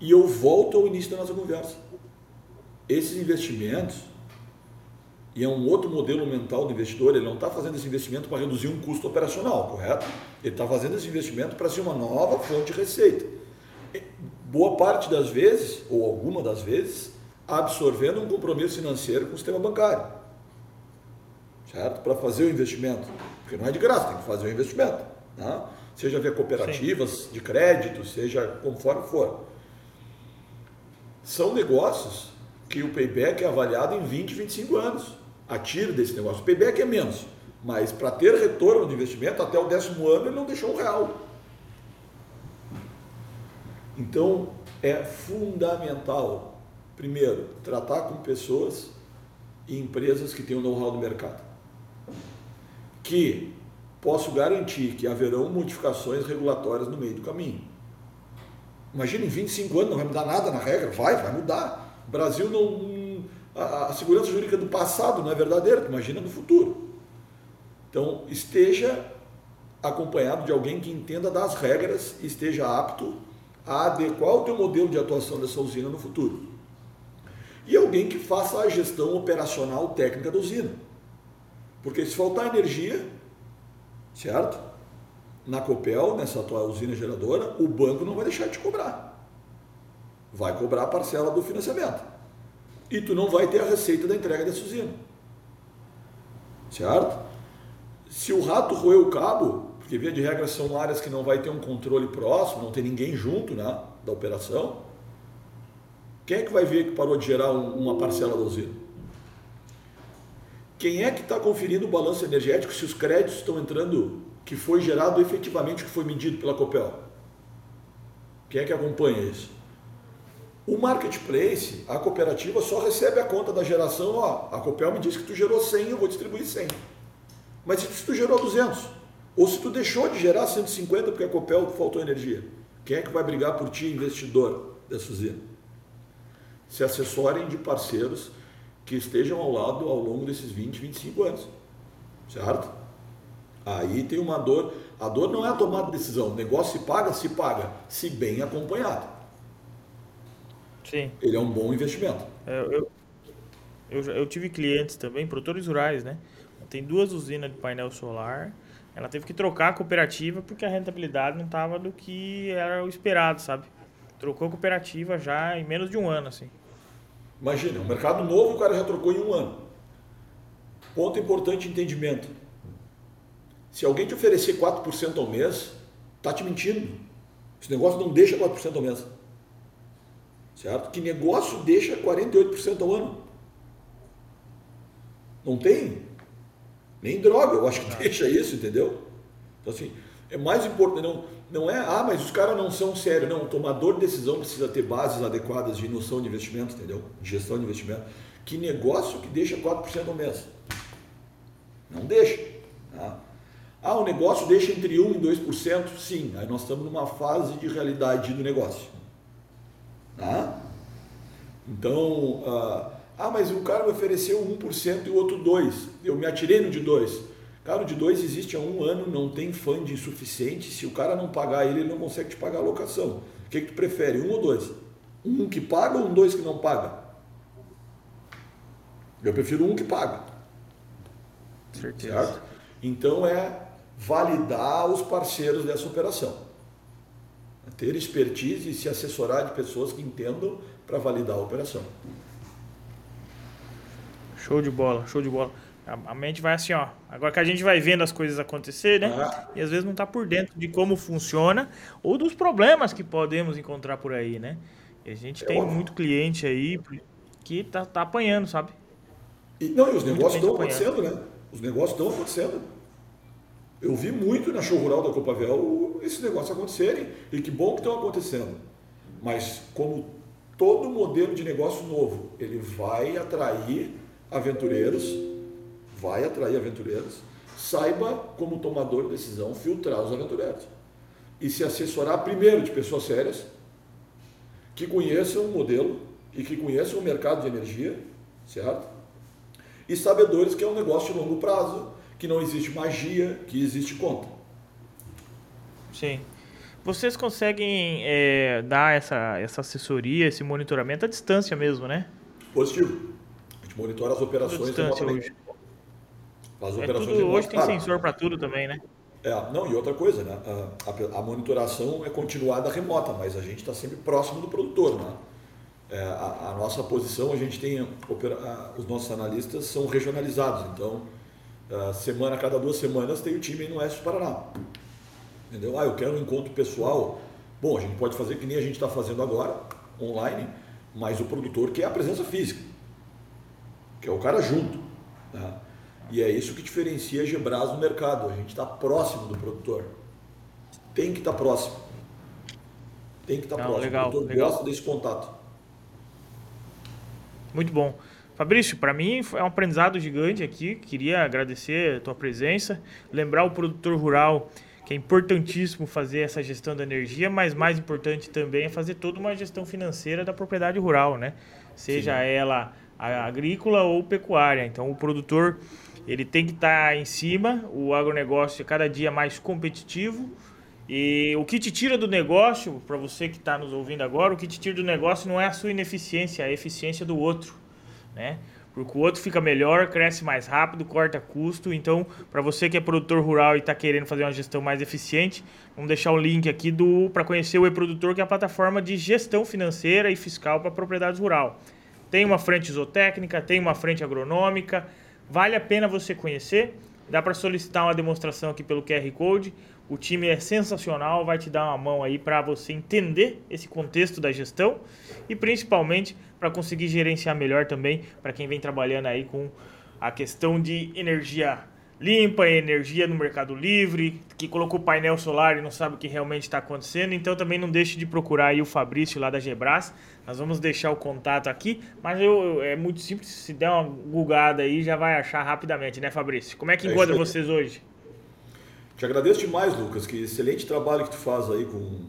E eu volto ao início da nossa conversa. Esses investimentos e é um outro modelo mental do investidor, ele não está fazendo esse investimento para reduzir um custo operacional, correto? Ele está fazendo esse investimento para ser uma nova fonte de receita. Boa parte das vezes, ou alguma das vezes, absorvendo um compromisso financeiro com o sistema bancário. Certo? Para fazer o investimento. Porque não é de graça, tem que fazer o investimento. Né? Seja via cooperativas Sim. de crédito, seja conforme for. São negócios que o payback é avaliado em 20, 25 anos a tiro desse negócio. O payback é menos, mas para ter retorno de investimento, até o décimo ano ele não deixou um real. Então, é fundamental, primeiro, tratar com pessoas e empresas que têm o know-how do mercado. Que posso garantir que haverão modificações regulatórias no meio do caminho. Imagina, em 25 anos não vai mudar nada na regra? Vai, vai mudar. O Brasil não, a, a segurança jurídica do passado não é verdadeira, imagina do futuro. Então, esteja acompanhado de alguém que entenda das regras e esteja apto a adequar o teu modelo de atuação dessa usina no futuro. E alguém que faça a gestão operacional técnica da usina. Porque se faltar energia, certo? Na Copel, nessa tua usina geradora, o banco não vai deixar de cobrar. Vai cobrar a parcela do financiamento e tu não vai ter a receita da entrega dessa usina. Certo? Se o rato roeu o cabo, porque via de regra são áreas que não vai ter um controle próximo, não tem ninguém junto né, da operação, quem é que vai ver que parou de gerar uma parcela da usina? Quem é que está conferindo o balanço energético se os créditos estão entrando, que foi gerado efetivamente, que foi medido pela Copel? Quem é que acompanha isso? O marketplace, a cooperativa só recebe a conta da geração, ó, a Copel me disse que tu gerou 100, eu vou distribuir 100. Mas se tu gerou 200, ou se tu deixou de gerar 150 porque a Copel faltou energia, quem é que vai brigar por ti, investidor dessa usina? Se assessorem de parceiros que estejam ao lado ao longo desses 20, 25 anos, certo? Aí tem uma dor. A dor não é a tomada de decisão. O negócio se paga, se paga, se bem acompanhado. Sim. Ele é um bom investimento. É, eu, eu, eu tive clientes também, produtores rurais, né? Tem duas usinas de painel solar. Ela teve que trocar a cooperativa porque a rentabilidade não estava do que era o esperado, sabe? Trocou a cooperativa já em menos de um ano, assim. Imagina, um mercado novo o cara já trocou em um ano. Ponto importante entendimento. Se alguém te oferecer 4% ao mês, tá te mentindo. Esse negócio não deixa 4% ao mês. Certo? Que negócio deixa 48% ao ano? Não tem. Nem droga, eu acho que deixa isso, entendeu? Então, assim, é mais importante, não, não é, ah, mas os caras não são sérios. Não, o tomador de decisão precisa ter bases adequadas de noção de investimento, entendeu? De gestão de investimento. Que negócio que deixa 4% ao mês? Não deixa. Tá? Ah, o negócio deixa entre 1% e 2%? Sim, aí nós estamos numa fase de realidade do negócio. Tá? Então, ah, ah, mas o cara me ofereceu 1% e o outro 2%. Eu me atirei no de 2%. Cara, o de 2 existe há um ano, não tem funding suficiente. Se o cara não pagar ele, ele não consegue te pagar a locação. O que, que tu prefere, um ou dois? Um que paga ou um dois que não paga? Eu prefiro um que paga. Certeza. Certo? Então é validar os parceiros dessa operação. Ter expertise e se assessorar de pessoas que entendam para validar a operação. Show de bola, show de bola. A, mente vai assim, ó. Agora que a gente vai vendo as coisas acontecer, né? Ah. E às vezes não tá por dentro de como funciona ou dos problemas que podemos encontrar por aí, né? E a gente É tem óbvio. muito cliente aí que tá, tá apanhando, sabe? E, não, e os negócios estão apanhando. acontecendo, né? Os negócios estão acontecendo. Eu vi muito na show rural da Copavel esses negócios acontecerem e que bom que estão acontecendo. Mas como todo modelo de negócio novo, ele vai atrair aventureiros, vai atrair aventureiros, saiba como tomador de decisão filtrar os aventureiros. E se assessorar primeiro de pessoas sérias, que conheçam o modelo e que conheçam o mercado de energia, certo? e sabedores que é um negócio de longo prazo, que não existe magia, que existe conta. Sim. Vocês conseguem é, dar essa, essa assessoria, esse monitoramento à distância mesmo, né? Positivo. A gente monitora as operações distância hoje. Faz É operações tudo, hoje tem sensor para tudo também, né? É, não, e outra coisa, né? A, a- a monitoração é continuada remota, mas a gente está sempre próximo do produtor, né? É, a, a nossa posição, a gente tem, opera- os nossos analistas são regionalizados, então, semana, a cada duas semanas tem o time no Oeste do Paraná. Entendeu? Ah, eu quero um encontro pessoal. Bom, a gente pode fazer que nem a gente está fazendo agora, online, mas o produtor quer a presença física, que é o cara junto. né? E é isso que diferencia a Gebras no mercado. A gente está próximo do produtor. Tem que estar próximo. Tem que estar Não, próximo. legal, o produtor legal. gosta desse contato. Muito bom. Fabrício, para mim foi um aprendizado gigante aqui. Queria agradecer a tua presença, lembrar o produtor rural que é importantíssimo fazer essa gestão da energia, mas mais importante também é fazer toda uma gestão financeira da propriedade rural, né? Seja Sim. ela agrícola ou pecuária. Então o produtor ele tem que estar em cima, o agronegócio é cada dia mais competitivo. E o que te tira do negócio, para você que está nos ouvindo agora, o que te tira do negócio não é a sua ineficiência, é a eficiência do outro, né? Porque o outro fica melhor, cresce mais rápido, corta custo. Então, para você que é produtor rural e está querendo fazer uma gestão mais eficiente, vamos deixar o link aqui do para conhecer o e-produtor, que é a plataforma de gestão financeira e fiscal para propriedades rural. Tem uma frente zootécnica, tem uma frente agronômica. Vale a pena você conhecer. Dá para solicitar uma demonstração aqui pelo QR Code. O time é sensacional, vai te dar uma mão aí para você entender esse contexto da gestão e principalmente para conseguir gerenciar melhor também para quem vem trabalhando aí com a questão de energia limpa, energia no Mercado Livre, que colocou painel solar e não sabe o que realmente está acontecendo. Então também não deixe de procurar aí o Fabrício lá da Gebras. Nós vamos deixar o contato aqui, mas eu, é muito simples, se der uma gugada aí já vai achar rapidamente, né, Fabrício? Como é que É encontra vocês hoje? Te agradeço demais, Lucas, que excelente trabalho que tu faz aí com,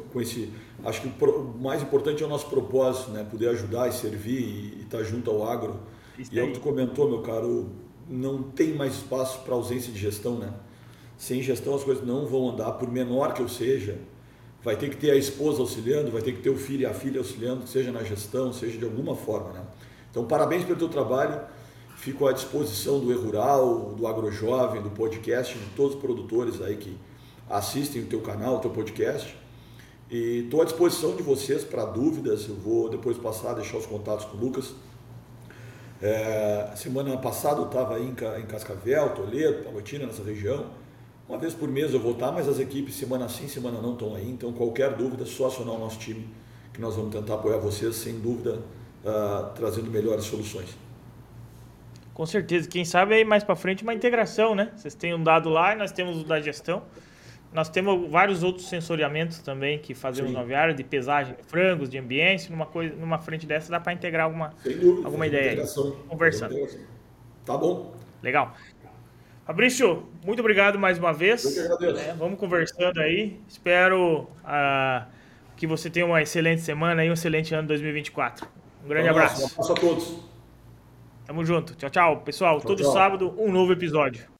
com, esse. Acho que o, mais importante é o nosso propósito, né? Poder ajudar e servir e estar junto ao agro. Isso e é o que tu comentou, meu caro, não tem mais espaço para ausência de gestão, né? Sem gestão as coisas não vão andar, por menor que eu seja. Vai ter que ter a esposa auxiliando, vai ter que ter o filho e a filha auxiliando, seja na gestão, seja de alguma forma, né? Então, parabéns pelo teu trabalho. Fico à disposição do E-Rural, do AgroJovem, do podcast, de todos os produtores aí que assistem o teu canal, o teu podcast. E estou à disposição de vocês para dúvidas. Eu vou depois passar, deixar os contatos com o Lucas. É, semana passada eu estava aí em Cascavel, Toledo, Palotina, nessa região. Uma vez por mês eu vou estar, mas as equipes semana sim, semana não estão aí. Então qualquer dúvida, é só acionar o nosso time, que nós vamos tentar apoiar vocês, sem dúvida, uh, trazendo melhores soluções. Com certeza. Quem sabe aí mais para frente uma integração, né? Vocês têm um dado lá e nós temos o da gestão. Nós temos vários outros sensoriamentos também que fazemos Sim. na aviária, de pesagem de frangos, de ambiente. Numa, coisa, numa frente dessa dá para integrar alguma, dúvida, alguma ideia. Conversando. Tá bom. Legal. Fabrício, muito obrigado mais uma vez. Eu que agradeço. É, vamos conversando aí. Espero uh, que você tenha uma excelente semana e um excelente ano 2024. Um grande abraço. Um abraço a todos. Tamo junto. Tchau, tchau. Pessoal, tchau, todo tchau. sábado um novo episódio.